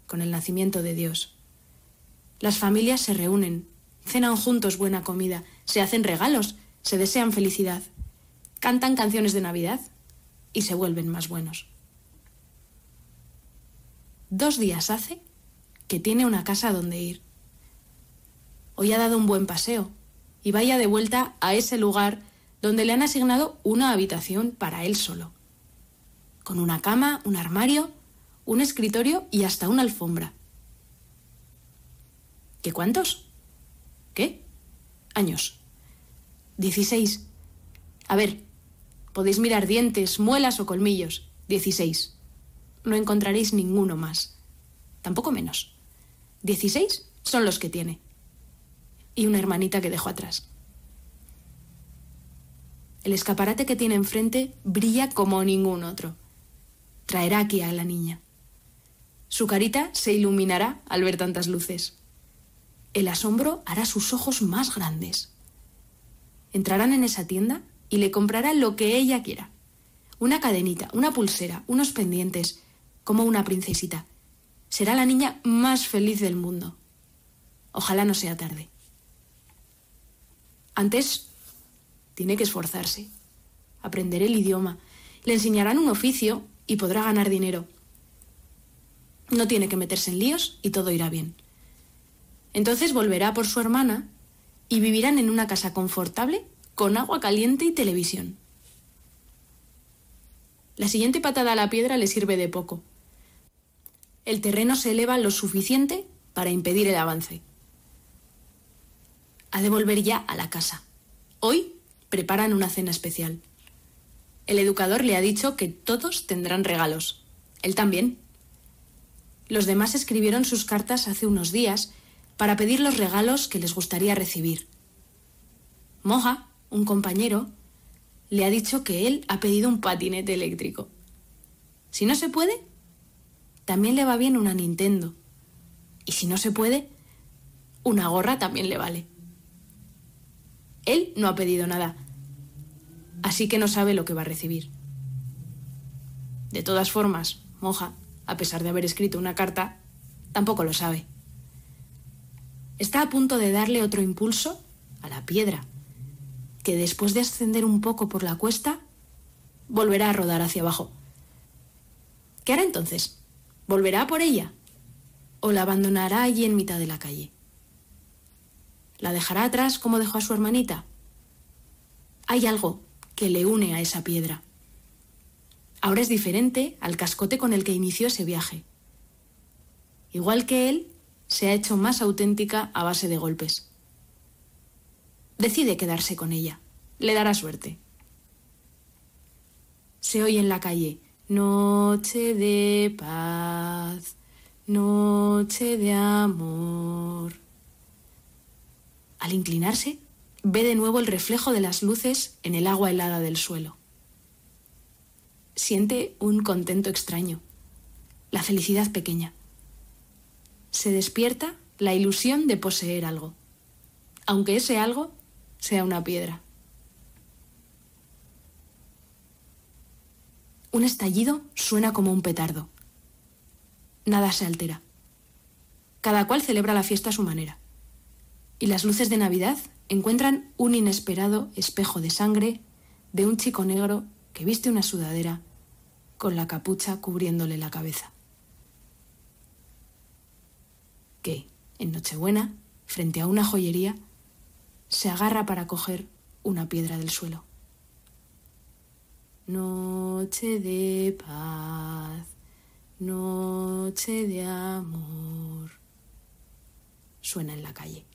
S5: con el nacimiento de Dios. Las familias se reúnen, cenan juntos buena comida, se hacen regalos, se desean felicidad, cantan canciones de Navidad y se vuelven más buenos. Dos días hace que tiene una casa donde ir. Hoy ha dado un buen paseo y vaya de vuelta a ese lugar donde le han asignado una habitación para él solo, con una cama, un armario un escritorio y hasta una alfombra. ¿Qué cuántos? ¿Qué? Años. Dieciséis. A ver, podéis mirar dientes, muelas o colmillos. Dieciséis. No encontraréis ninguno más. Tampoco menos. Dieciséis son los que tiene. Y una hermanita que dejó atrás. El escaparate que tiene enfrente brilla como ningún otro. Traerá aquí a la niña. Su carita se iluminará al ver tantas luces. El asombro hará sus ojos más grandes. Entrarán en esa tienda y le comprará lo que ella quiera. Una cadenita, una pulsera, unos pendientes, como una princesita. Será la niña más feliz del mundo. Ojalá no sea tarde. Antes, tiene que esforzarse, aprender el idioma, le enseñarán un oficio y podrá ganar dinero. No tiene que meterse en líos y todo irá bien. Entonces volverá por su hermana y vivirán en una casa confortable con agua caliente y televisión. La siguiente patada a la piedra le sirve de poco. El terreno se eleva lo suficiente para impedir el avance. Ha de volver ya a la casa. Hoy preparan una cena especial. El educador le ha dicho que todos tendrán regalos. Él también. Los demás escribieron sus cartas hace unos días para pedir los regalos que les gustaría recibir. Moja, un compañero, le ha dicho que él ha pedido un patinete eléctrico. Si no se puede, también le va bien una Nintendo. Y si no se puede, una gorra también le vale. Él no ha pedido nada, así que no sabe lo que va a recibir. De todas formas, Moja, a pesar de haber escrito una carta, tampoco lo sabe. Está a punto de darle otro impulso a la piedra que después de ascender un poco por la cuesta, volverá a rodar hacia abajo. ¿Qué hará entonces? ¿Volverá por ella? ¿O la abandonará allí en mitad de la calle? ¿La dejará atrás como dejó a su hermanita? Hay algo que le une a esa piedra. Ahora es diferente al cascote con el que inició ese viaje. Igual que él, se ha hecho más auténtica a base de golpes decide quedarse con ella. Le dará suerte. Se oye en la calle, noche de paz, noche de amor. Al inclinarse, ve de nuevo el reflejo de las luces en el agua helada del suelo. Siente un contento extraño, la felicidad pequeña. Se despierta la ilusión de poseer algo, aunque ese algo sea una piedra. Un estallido suena como un petardo. Nada se altera. Cada cual celebra la fiesta a su manera. Y las luces de Navidad encuentran un inesperado espejo de sangre de un chico negro que viste una sudadera con la capucha cubriéndole la cabeza. Que, en Nochebuena, frente a una joyería, se agarra para coger una piedra del suelo. Noche de paz, noche de amor. Suena en la calle.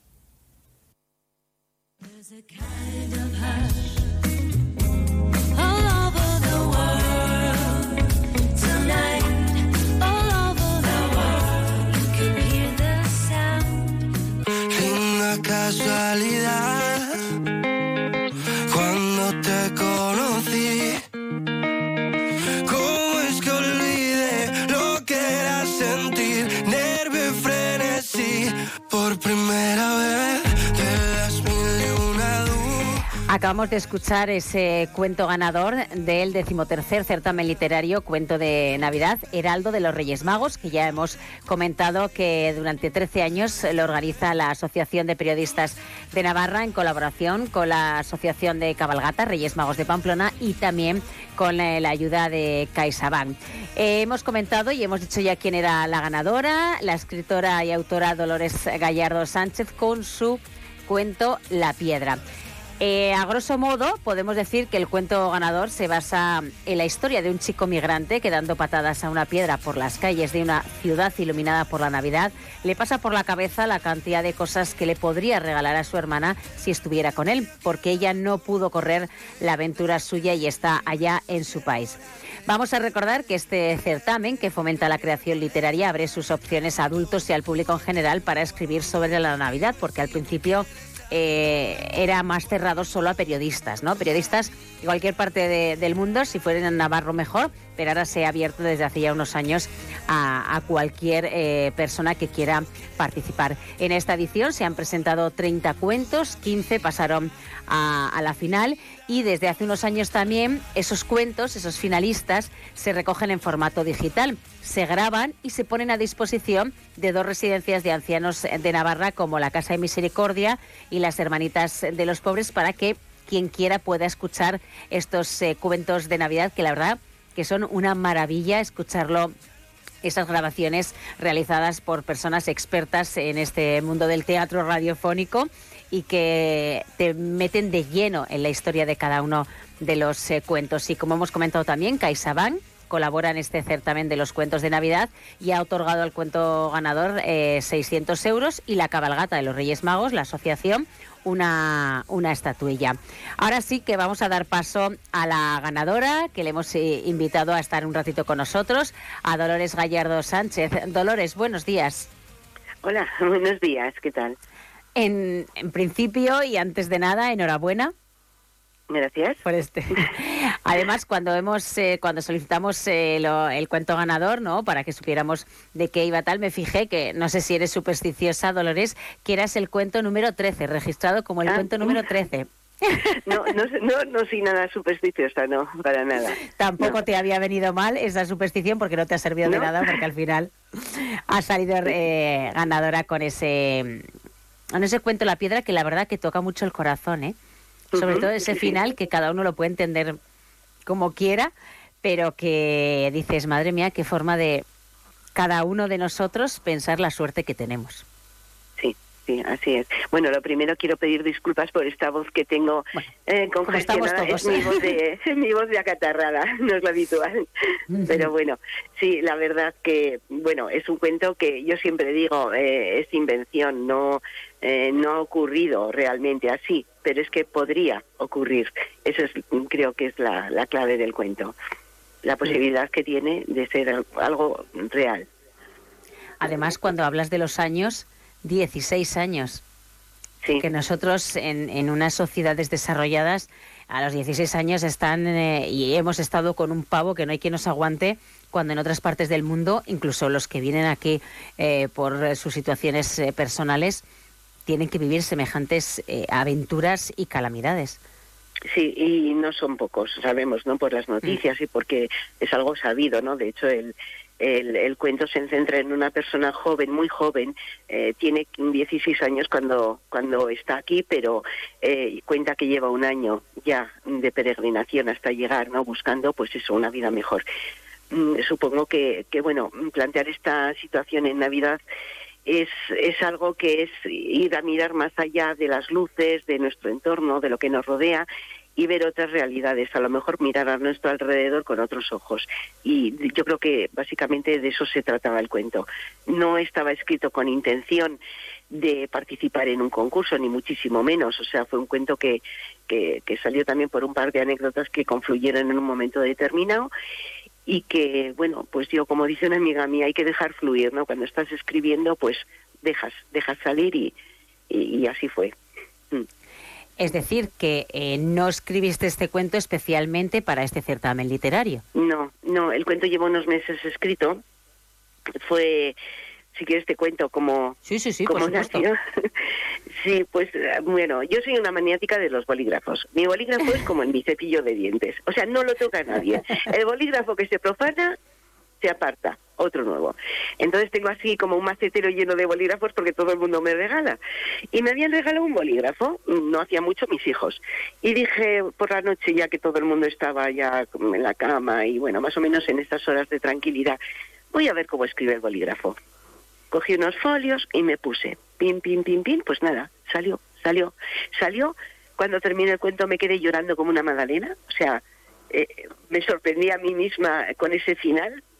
S1: Acabamos de escuchar ese cuento ganador del decimotercer certamen literario, Cuento de Navidad, Heraldo de los Reyes Magos, que ya hemos comentado que durante 13 años lo organiza la Asociación de Periodistas de Navarra en colaboración con la Asociación de Cabalgata, Reyes Magos de Pamplona y también con la ayuda de CaixaBank. Eh, hemos comentado y hemos dicho ya quién era la ganadora, la escritora y autora Dolores Gallardo Sánchez con su cuento La Piedra. Eh, a grosso modo, podemos decir que el cuento ganador se basa en la historia de un chico migrante que dando patadas a una piedra por las calles de una ciudad iluminada por la Navidad, le pasa por la cabeza la cantidad de cosas que le podría regalar a su hermana si estuviera con él, porque ella no pudo correr la aventura suya y está allá en su país. Vamos a recordar que este certamen, que fomenta la creación literaria, abre sus opciones a adultos y al público en general para escribir sobre la Navidad, porque al principio eh, era más cerrado solo a periodistas, ¿no? Periodistas de cualquier parte del mundo, si fueran en Navarro mejor, pero se ha abierto desde hace ya unos años a, cualquier eh, persona que quiera participar. En esta edición se han presentado 30 cuentos, 15 pasaron a, la final y desde hace unos años también esos cuentos, esos finalistas, se recogen en formato digital, se graban y se ponen a disposición de dos residencias de ancianos de Navarra como la Casa de Misericordia y las Hermanitas de los Pobres para que quien quiera pueda escuchar estos eh, cuentos de Navidad que la verdad que son una maravilla escucharlo esas grabaciones realizadas por personas expertas en este mundo del teatro radiofónico y que te meten de lleno en la historia de cada uno de los eh, cuentos. Y como hemos comentado también, CaixaBank colabora en este certamen de los cuentos de Navidad y ha otorgado al cuento ganador 600 euros y la cabalgata de los Reyes Magos, la asociación, una, una estatuilla. Ahora sí que vamos a dar paso a la ganadora, que le hemos eh, invitado a estar un ratito con nosotros, a Dolores Gallardo Sánchez. Dolores, buenos días.
S6: Hola, (laughs) buenos días, ¿qué tal?
S1: En, en principio y antes de nada, enhorabuena
S6: Gracias.
S1: Por este. (laughs) Además, cuando hemos, eh, cuando solicitamos eh, el cuento ganador, ¿no? Para que supiéramos de qué iba tal, me fijé que, no sé si eres supersticiosa, Dolores, que eras el cuento número 13, registrado como el ah, cuento número 13. (laughs)
S6: No, no, no, no soy nada supersticiosa, no, para nada.
S1: Tampoco te había venido mal esa superstición porque no te ha servido de nada, porque al final has salido (laughs) eh, ganadora con ese, con ese cuento La Piedra que la verdad que toca mucho el corazón, ¿eh? Sobre todo ese final que cada uno lo puede entender como quiera, pero que dices, madre mía, qué forma de cada uno de nosotros pensar la suerte que tenemos.
S6: Sí, sí, así es. Bueno, lo primero quiero pedir disculpas por esta voz que tengo eh, congestionada. (laughs) Es mi voz, de, mi voz de acatarrada, (laughs) no es lo habitual. Pero bueno, sí, la verdad que, bueno, es un cuento que yo siempre digo, eh, es invención, no, eh, no ha ocurrido realmente así pero es que podría ocurrir. Eso es, creo que es la, la clave del cuento, la posibilidad que tiene de ser algo real.
S1: Además, cuando hablas de los años, 16 años. Sí. Que nosotros en, en unas sociedades desarrolladas a los 16 años están eh, y hemos estado con un pavo que no hay quien nos aguante cuando en otras partes del mundo, incluso los que vienen aquí eh, por sus situaciones eh, personales, tienen que vivir semejantes eh, aventuras y calamidades.
S6: Sí, y no son pocos, sabemos, ¿no? Por las mm. noticias y porque es algo sabido, ¿no? De hecho, el, el, cuento se centra en una persona joven, muy joven, eh, tiene 16 años cuando, cuando está aquí, pero eh, cuenta que lleva un año ya de peregrinación hasta llegar, ¿no? Buscando, pues eso, una vida mejor. Mm, supongo que, que, bueno, plantear esta situación en Navidad es, es algo que es ir a mirar más allá de las luces, de nuestro entorno, de lo que nos rodea y ver otras realidades, a lo mejor mirar a nuestro alrededor con otros ojos. Y yo creo que básicamente de eso se trataba el cuento. No estaba escrito con intención de participar en un concurso, ni muchísimo menos. O sea, fue un cuento que, que, salió también por un par de anécdotas que confluyeron en un momento determinado y que, bueno, pues yo, como dice una amiga mía, hay que dejar fluir, ¿no? Cuando estás escribiendo, pues dejas, dejas salir y, y, así fue. Mm.
S1: Es decir, que eh, no escribiste este cuento especialmente para este certamen literario.
S6: No, no, el cuento lleva unos meses escrito. Fue si quieres te cuento cómo,
S1: sí, sí, sí,
S6: cómo nació. (laughs) sí, pues bueno, yo soy una maniática de los bolígrafos. Mi bolígrafo es como en mi cepillo de dientes. O sea, no lo toca nadie. El bolígrafo que se profana se aparta, otro nuevo. Entonces tengo así como un macetero lleno de bolígrafos porque todo el mundo me regala. Y me habían regalado un bolígrafo, no hacía mucho mis hijos. Y dije por la noche, ya que todo el mundo estaba ya en la cama y bueno, más o menos en estas horas de tranquilidad, voy a ver cómo escribe el bolígrafo cogí unos folios y me puse, pim, pim, pim, pim, pues nada, salió, salió, salió. Cuando terminé el cuento me quedé llorando como una magdalena, o sea, eh, me sorprendí a mí misma con ese final, mm,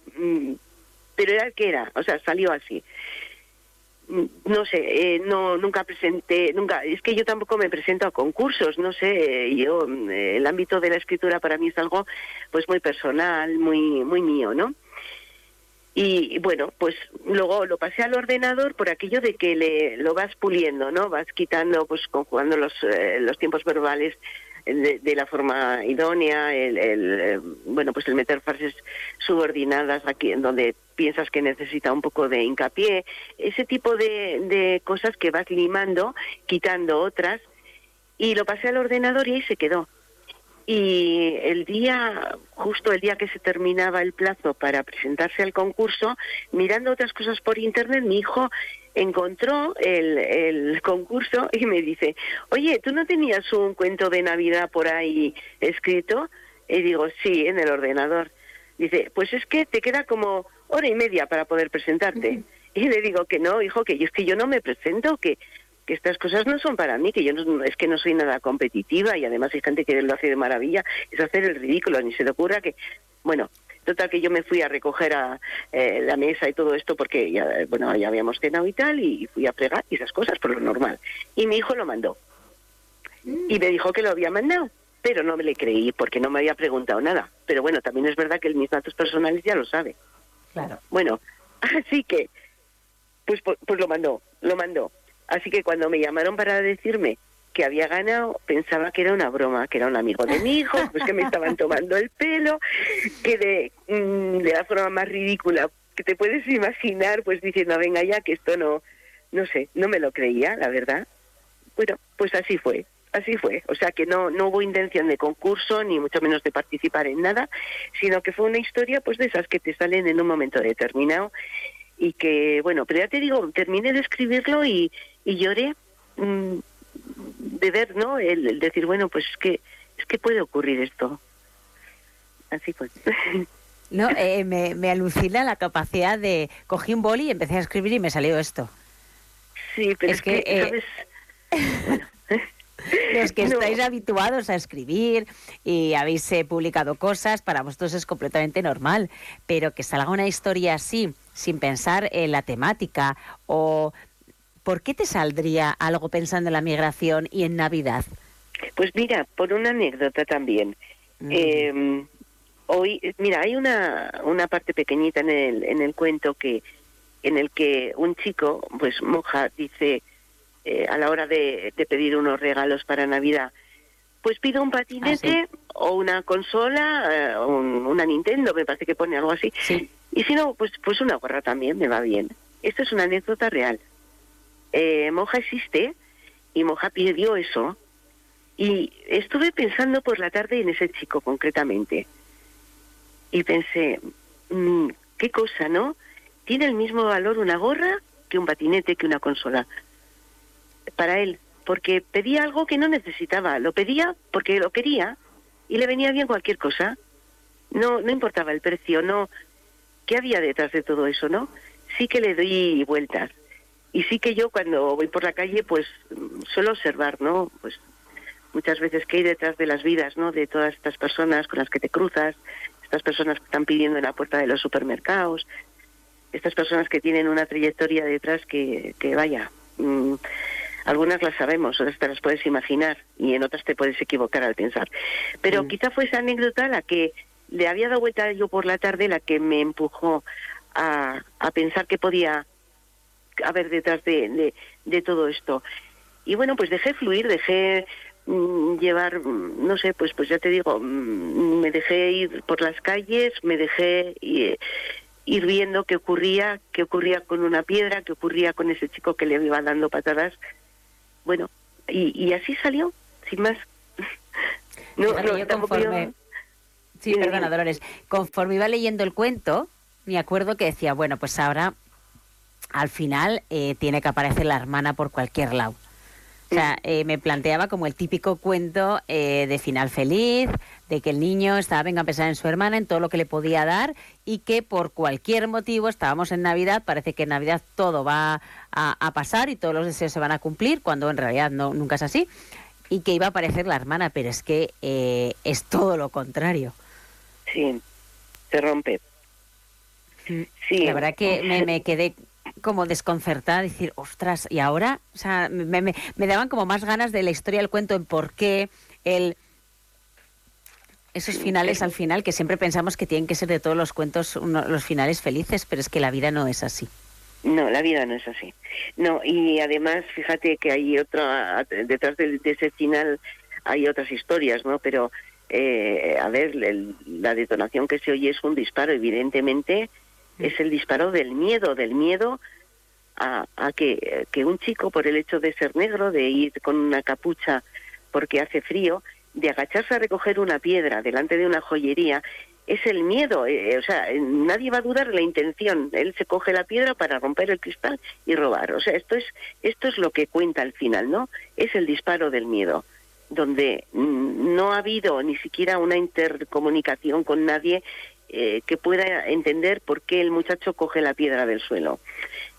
S6: pero era el que era, o sea, salió así. Mm, no sé, eh, no nunca presenté, nunca, es que yo tampoco me presento a concursos, no sé, yo mm, el ámbito de la escritura para mí es algo pues muy personal, muy muy mío, ¿no? Y bueno, pues luego lo pasé al ordenador por aquello de que le, lo vas puliendo, ¿no? Vas quitando, pues conjugando los, eh, los tiempos verbales de, la forma idónea, el, eh, bueno, pues el meter frases subordinadas aquí en donde piensas que necesita un poco de hincapié, ese tipo de, de cosas que vas limando, quitando otras, y lo pasé al ordenador y ahí se quedó. Y el día, justo el día que se terminaba el plazo para presentarse al concurso, mirando otras cosas por internet, mi hijo encontró el, el concurso y me dice, oye, ¿tú no tenías un cuento de Navidad por ahí escrito? Y digo, sí, en el ordenador. Dice, pues es que te queda como hora y media para poder presentarte. Y le digo que no, hijo, que yo es que yo no me presento, que que estas cosas no son para mí, que yo no, es que no soy nada competitiva y además hay gente que lo hace de maravilla, es hacer el ridículo, ni se te ocurra que, bueno, total que yo me fui a recoger a eh, la mesa y todo esto porque ya, bueno, ya habíamos cenado y tal y fui a plegar y esas cosas por lo normal. Y mi hijo lo mandó. Y me dijo que lo había mandado, pero no me le creí porque no me había preguntado nada. Pero bueno, también es verdad que mis datos personales ya lo sabe.
S1: Claro.
S6: Bueno, (laughs) así que, pues, pues, pues lo mandó, lo mandó. Así que cuando me llamaron para decirme que había ganado, pensaba que era una broma, que era un amigo de mi hijo, pues que me estaban tomando el pelo, que de, mm, de la forma más ridícula que te puedes imaginar, pues diciendo, venga ya, que esto no, no sé, no me lo creía, la verdad. Bueno, pues así fue, así fue. O sea que no, no hubo intención de concurso, ni mucho menos de participar en nada, sino que fue una historia pues de esas que te salen en un momento determinado y que, bueno, pero ya te digo, terminé de escribirlo y, y lloré mm, de ver, ¿no? El, decir, bueno, pues es que, es que puede ocurrir esto. Así pues. (laughs)
S1: No, eh, me, me alucina la capacidad de cogí un boli y empecé a escribir y me salió esto.
S6: Sí, pero es, que,
S1: eh,
S6: ¿sabes? (laughs)
S1: Los que
S6: No. (laughs)
S1: estáis habituados a escribir y habéis eh, publicado cosas, para vosotros es completamente normal. Pero que salga una historia así, sin pensar en la temática, o ¿por qué te saldría algo pensando en la migración y en Navidad?
S6: Pues mira, por una anécdota también.
S1: Mm.
S6: Eh, hoy, mira, hay una, una parte pequeñita en el, en el cuento que en el que un chico, pues moja, dice eh, a la hora de, de pedir unos regalos para Navidad, pues pido un patinete o una consola, eh, o un- una Nintendo, me parece que pone algo así.
S1: Sí.
S6: Y si no, pues, pues una gorra también me va bien. Esto es una anécdota real. Eh, Moja existe y Moja pidió eso. Y estuve pensando por la tarde en ese chico concretamente. Y pensé, mm, qué cosa, ¿no? Tiene el mismo valor una gorra que un patinete, que una consola. Para él, porque pedía algo que no necesitaba. Lo pedía porque lo quería y le venía bien cualquier cosa. No, no importaba el precio, no. ¿Qué había detrás de todo eso, no? Sí que le doy vueltas. Y sí que yo cuando voy por la calle, pues suelo observar, ¿no? Pues muchas veces que hay detrás de las vidas, ¿no? De todas estas personas con las que te cruzas, estas personas que están pidiendo en la puerta de los supermercados, estas personas que tienen una trayectoria detrás que, que vaya, mm, algunas las sabemos, otras te las puedes imaginar y en otras te puedes equivocar al pensar. Pero
S1: Mm.
S6: quizá fue esa anécdota la que le había dado vuelta yo por la tarde, la que me empujó a, a pensar que podía haber detrás de, de, de todo esto. Y bueno, pues dejé fluir, dejé mm, llevar, mm, no sé, pues pues ya te digo, mm, me dejé ir por las calles, me dejé ir viendo qué ocurría, qué ocurría con una piedra, qué ocurría con ese chico que le iba dando patadas. Bueno, y, y así salió, sin más. (laughs) No, no,
S1: yo
S6: tampoco yo-
S1: conforme- Sí, perdona. Dolores. Conforme iba leyendo el cuento, me acuerdo que decía, bueno, pues ahora al final eh, tiene que aparecer la hermana por cualquier lado. O sea, eh, me planteaba como el típico cuento eh, de final feliz, de que el niño estaba venga a pensar en su hermana, en todo lo que le podía dar y que por cualquier motivo estábamos en Navidad, parece que en Navidad todo va a, a pasar y todos los deseos se van a cumplir, cuando en realidad no, nunca es así, y que iba a aparecer la hermana, pero es que eh, es todo lo contrario.
S6: Sí, se rompe. Sí,
S1: La verdad que me, me quedé como desconcertada, decir, ostras, y ahora, o sea, me, me- me daban como más ganas de la historia del cuento, en por qué, el esos finales al final, que siempre pensamos que tienen que ser de todos los cuentos uno- los finales felices, pero es que la vida no es así.
S6: No, la vida no es así. No, y además, fíjate que hay otra, detrás del- de, ese final hay otras historias, ¿no? Pero, eh, a ver, el- la detonación que se oye es un disparo, evidentemente, es el disparo del miedo, del miedo a, a que, un chico, por el hecho de ser negro, de ir con una capucha porque hace frío, de agacharse a recoger una piedra delante de una joyería, es el miedo, eh, o sea, eh, nadie va a dudar la intención. Él se coge la piedra para romper el cristal y robar. O sea, esto es esto es lo que cuenta al final, ¿no? Es el disparo del miedo, donde mm, no ha habido ni siquiera una intercomunicación con nadie eh, que pueda entender por qué el muchacho coge la piedra del suelo.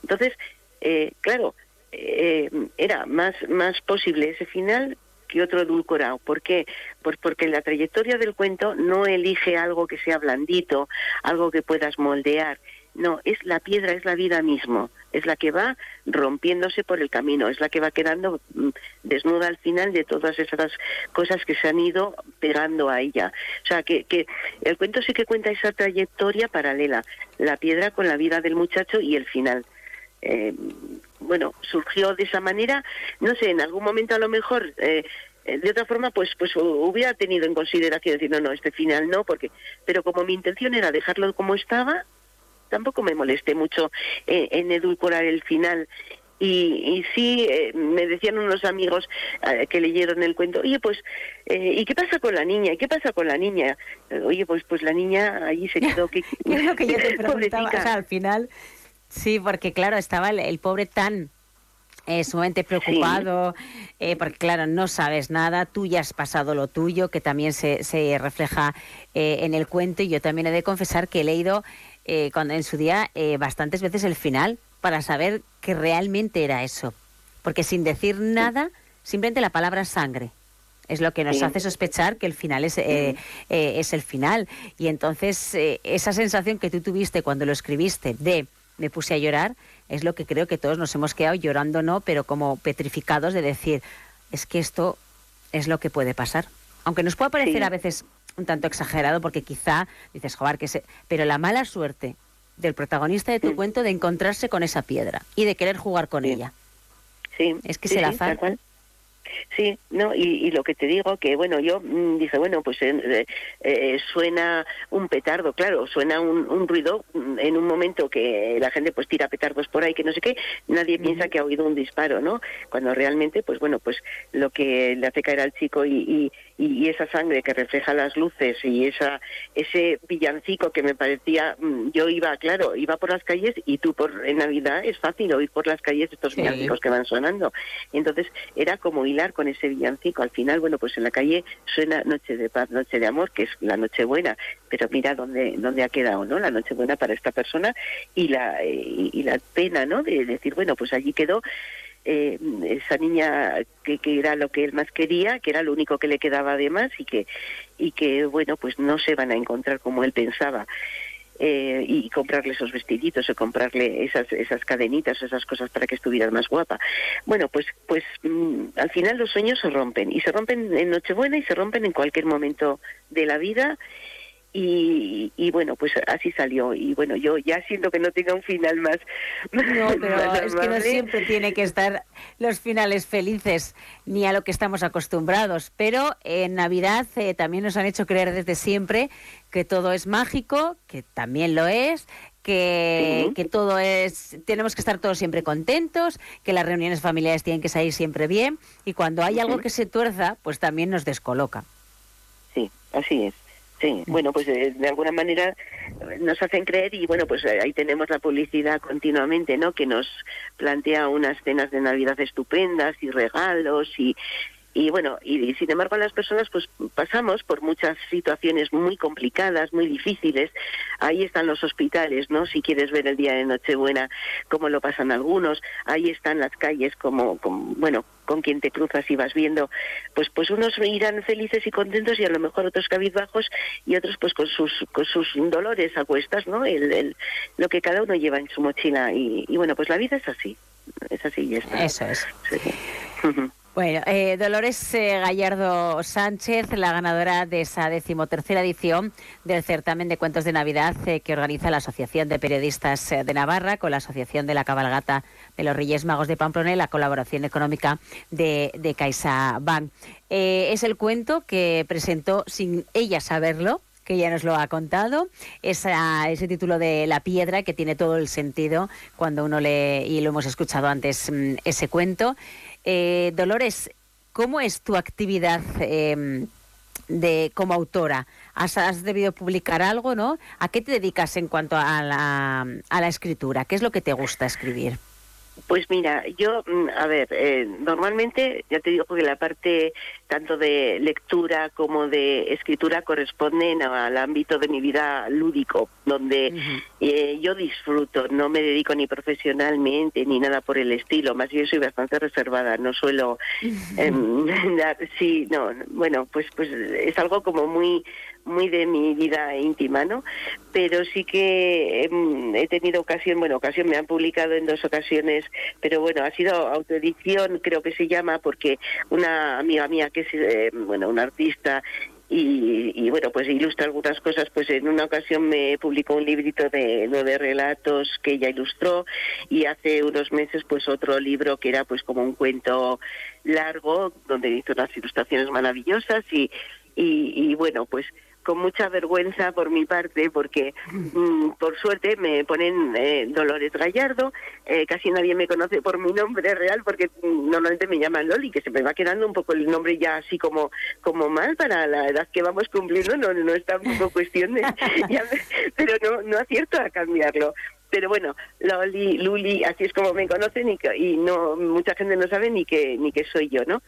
S6: Entonces, eh, claro, eh, era más, más posible ese final que otro edulcorado. ¿Por qué? Pues porque la trayectoria del cuento no elige algo que sea blandito, algo que puedas moldear. No, es la piedra, es la vida mismo, es la que va rompiéndose por el camino, es la que va quedando mm, desnuda al final de todas esas cosas que se han ido pegando a ella. O sea, que, que el cuento sí que cuenta esa trayectoria paralela, la piedra con la vida del muchacho y el final. Eh, bueno, surgió de esa manera, no sé, en algún momento a lo mejor... Eh, de otra forma pues pues hubiera tenido en consideración decir no no este final no porque pero como mi intención era dejarlo como estaba tampoco me molesté mucho eh, en edulcorar el final y, y sí, eh, me decían unos amigos eh, que leyeron el cuento, oye, pues, ¿y qué pasa con la niña? ¿Y qué pasa con la niña? oye, pues pues la niña allí se quedó...
S1: Que, (laughs) es lo que yo te (laughs) preguntaba? al final, sí, porque claro, estaba el pobre tan eh, sumamente preocupado, eh, porque claro, no sabes nada, tú ya has pasado lo tuyo, que también se, se refleja eh, en el cuento, y yo también he de confesar que he leído eh, cuando, en su día bastantes veces el final para saber que realmente era eso, porque sin decir nada, simplemente la palabra sangre es lo que nos hace sospechar que el final es, es el final. Y entonces esa sensación que tú tuviste cuando lo escribiste de me puse a llorar, es lo que creo que todos nos hemos quedado llorando, no, pero como petrificados de decir, es que esto es lo que puede pasar. Aunque nos pueda parecer a veces un tanto exagerado, porque quizá dices, joder, que se... Pero la mala suerte del protagonista de tu cuento de encontrarse con esa piedra y de querer jugar con ella.
S6: Sí.
S1: Es que se la
S6: azar. Sí, no, y, lo que te digo, que bueno, yo mm, dije, bueno, pues eh, eh, suena un petardo, claro, suena un, ruido mm, en un momento que la gente pues tira petardos por ahí, que no sé qué, nadie piensa que ha oído un disparo, ¿no? Cuando realmente, pues bueno, pues lo que le hace caer al chico y, y, esa sangre que refleja las luces y esa ese villancico que me parecía, mm, yo iba, claro, iba por las calles y tú por en Navidad es fácil oír por las calles estos villancicos que van sonando. Entonces era como hilar con ese villancico. Al final, bueno, pues en la calle suena Noche de Paz, Noche de Amor, que es la Noche Buena, pero mira dónde, dónde ha quedado, ¿no? La Noche Buena para esta persona y la, y la pena, ¿no? De decir, bueno, pues allí quedó eh, esa niña que, que, era lo que él más quería, que era lo único que le quedaba además y que, y que bueno, pues no se van a encontrar como él pensaba. Eh, y comprarle esos vestiditos o comprarle esas esas cadenitas esas cosas para que estuviera más guapa bueno pues pues mm, al final los sueños se rompen y se rompen en Nochebuena y se rompen en cualquier momento de la vida y, y, bueno, pues así salió. Y bueno, yo ya siento que no tenga un final más. (laughs)
S1: No, pero es que no siempre tiene que estar los finales felices, ni a lo que estamos acostumbrados. Pero en Navidad eh, también nos han hecho creer desde siempre que todo es mágico, que también lo es, que, que, todo es, tenemos que estar todos siempre contentos, que las reuniones familiares tienen que salir siempre bien y cuando hay algo que se tuerza, pues también nos descoloca.
S6: Sí, así es. Sí, bueno, pues de, alguna manera nos hacen creer y bueno, pues ahí tenemos la publicidad continuamente, ¿no? Que nos plantea unas cenas de Navidad estupendas y regalos y, y bueno, y, sin embargo las personas pues pasamos por muchas situaciones muy complicadas, muy difíciles. Ahí están los hospitales, ¿no? Si quieres ver el día de Nochebuena, cómo lo pasan algunos. Ahí están las calles, como, bueno, con quien te cruzas y vas viendo, pues pues unos irán felices y contentos y a lo mejor otros cabizbajos y otros pues con sus con sus dolores a cuestas, ¿no? El, lo que cada uno lleva en su mochila y, bueno, pues la vida es así, es así y está.
S1: Eso es. (laughs) Bueno, eh, Dolores eh, Gallardo Sánchez, la ganadora de esa decimotercera edición del certamen de cuentos de Navidad eh, que organiza la Asociación de Periodistas de Navarra con la Asociación de la Cabalgata de los Reyes Magos de Pamplona y la colaboración económica de, de CaixaBank. es el cuento que presentó sin ella saberlo que ya nos lo ha contado, esa, ese título de La piedra que tiene todo el sentido cuando uno lee, y lo hemos escuchado antes, mm, ese cuento. Eh, Dolores, ¿cómo es tu actividad em, de como autora? Has, debido publicar algo, ¿no? ¿A qué te dedicas en cuanto a la, a la escritura? ¿Qué es lo que te gusta escribir?
S6: Pues mira, yo, mm, a ver, eh, normalmente ya te digo que la parte tanto de lectura como de escritura corresponden al ámbito de mi vida lúdico, donde eh, yo disfruto, no me dedico ni profesionalmente ni nada por el estilo, más bien soy bastante reservada, no suelo (laughs) em, (laughs) dar, sí, no, bueno, pues pues es algo como muy muy de mi vida íntima, ¿no? Pero sí que em, he tenido ocasión, bueno, ocasión me han publicado en dos ocasiones, pero bueno, ha sido autoedición, creo que se llama, porque una amiga mía que es, eh, bueno, una artista y, bueno, pues ilustra algunas cosas. Pues en una ocasión me publicó un librito de de relatos que ella ilustró y hace unos meses pues otro libro que era pues como un cuento largo donde hizo unas ilustraciones maravillosas y, y bueno, pues con mucha vergüenza por mi parte, porque mm, por suerte me ponen eh, Dolores Gallardo, eh, casi nadie me conoce por mi nombre real, porque mm, normalmente me llaman Loli, que se me va quedando un poco el nombre ya así como, como mal para la edad que vamos cumpliendo, no, no está un poco cuestión de... (laughs) pero no, no acierto a cambiarlo pero bueno, Loli, Luli, así es como me conocen y, y no mucha gente no sabe ni que ni que soy yo, ¿no?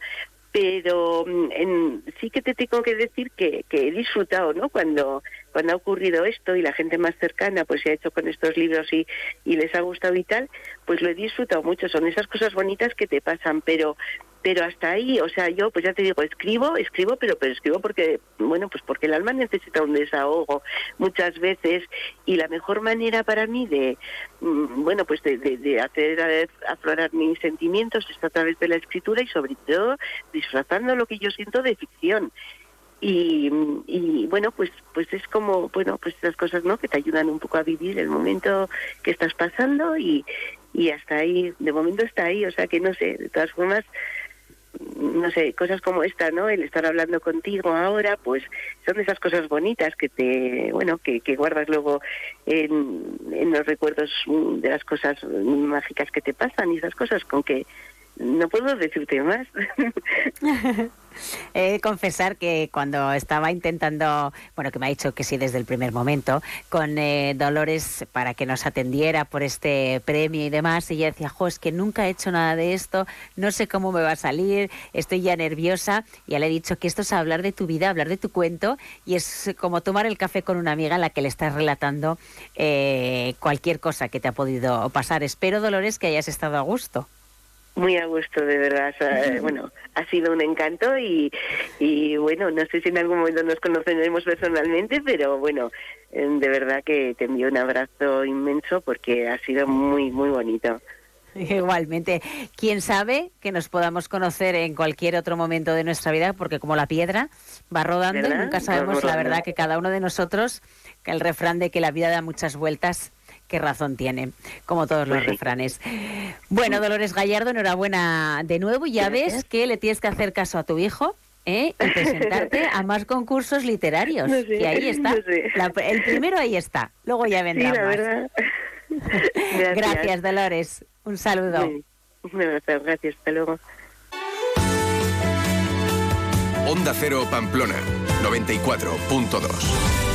S6: Pero mm, en, sí que te tengo que decir que, que, he disfrutado, ¿no? Cuando, cuando ha ocurrido esto y la gente más cercana pues se ha hecho con estos libros y, y les ha gustado y tal, pues lo he disfrutado mucho. Son esas cosas bonitas que te pasan, pero pero hasta ahí, o sea, yo pues ya te digo, escribo, escribo, pero pero escribo porque, bueno, pues porque el alma necesita un desahogo muchas veces y la mejor manera para mí de, mm, bueno, pues de, de, hacer aflorar mis sentimientos es a través de la escritura y sobre todo disfrazando lo que yo siento de ficción. Y, y, bueno pues pues es como bueno pues esas cosas no que te ayudan un poco a vivir el momento que estás pasando y, y hasta ahí de momento está ahí o sea que no sé de todas formas no sé, cosas como esta, ¿no? El estar hablando contigo ahora, pues son esas cosas bonitas que te, bueno, que, que guardas luego en, en los recuerdos de las cosas mágicas que te pasan y esas cosas con que no puedo decirte más. (laughs)
S1: He de confesar que cuando estaba intentando, bueno, que me ha dicho que sí desde el primer momento, con eh, Dolores para que nos atendiera por este premio y demás, y ella decía, jo, es que nunca he hecho nada de esto, no sé cómo me va a salir, estoy ya nerviosa. Ya le he dicho que esto es hablar de tu vida, hablar de tu cuento, y es como tomar el café con una amiga en la que le estás relatando eh, cualquier cosa que te ha podido pasar. Espero, Dolores, que hayas estado a gusto.
S6: Muy a gusto, de verdad. bueno, ha sido un encanto y, y bueno, no sé si en algún momento nos conoceremos personalmente, pero bueno, em, de verdad que te envío un abrazo inmenso porque ha sido muy, muy bonito. (laughs)
S1: Igualmente, quién sabe que nos podamos conocer en cualquier otro momento de nuestra vida, porque como la piedra va rodando y nunca sabemos la verdad que cada uno de nosotros, que el refrán de que la vida da muchas vueltas, qué razón tiene, como todos los refranes. Bueno, Dolores Gallardo, enhorabuena de nuevo. Ya ves que le tienes que hacer caso a tu hijo. ¿eh? y presentarte a más concursos literarios. y ahí está. el primero ahí está. Luego ya vendrá más. (laughs) Gracias. gracias. Dolores. Un saludo.
S6: gracias. Hasta luego.
S7: Onda Cero Pamplona, 94.2.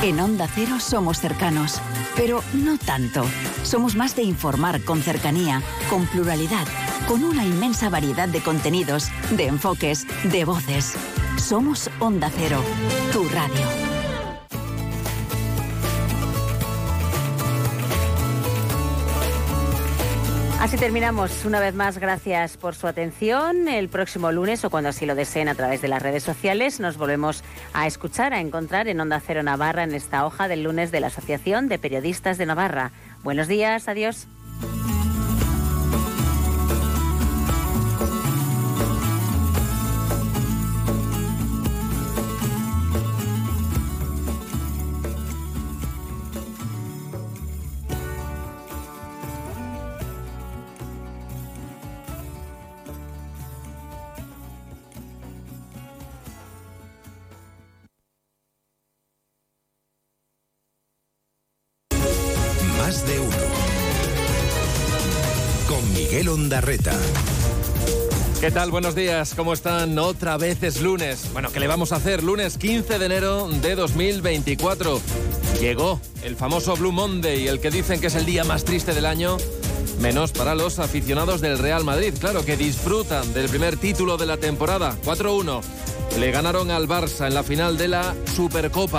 S3: En Onda Cero somos cercanos, pero no tanto. Somos más de informar con cercanía, con pluralidad, con una inmensa variedad de contenidos, de enfoques, de voces. Somos Onda Cero, tu radio.
S1: Así terminamos. Una vez más, gracias por su atención. El próximo lunes o cuando así lo deseen a través de las redes sociales, nos volvemos a escuchar, a encontrar en Onda Cero Navarra en esta hoja del lunes de la Asociación de Periodistas de Navarra. Buenos días, adiós.
S8: Buenos días, ¿cómo están? Otra vez es lunes. Bueno, ¿qué le vamos a hacer? Lunes 15 de enero de 2024. Llegó el famoso Blue Monday, el que dicen que es el día más triste del año, menos para los aficionados del Real Madrid, claro, que disfrutan del primer título de la temporada, 4-1. Le ganaron al Barça en la final de la Supercopa.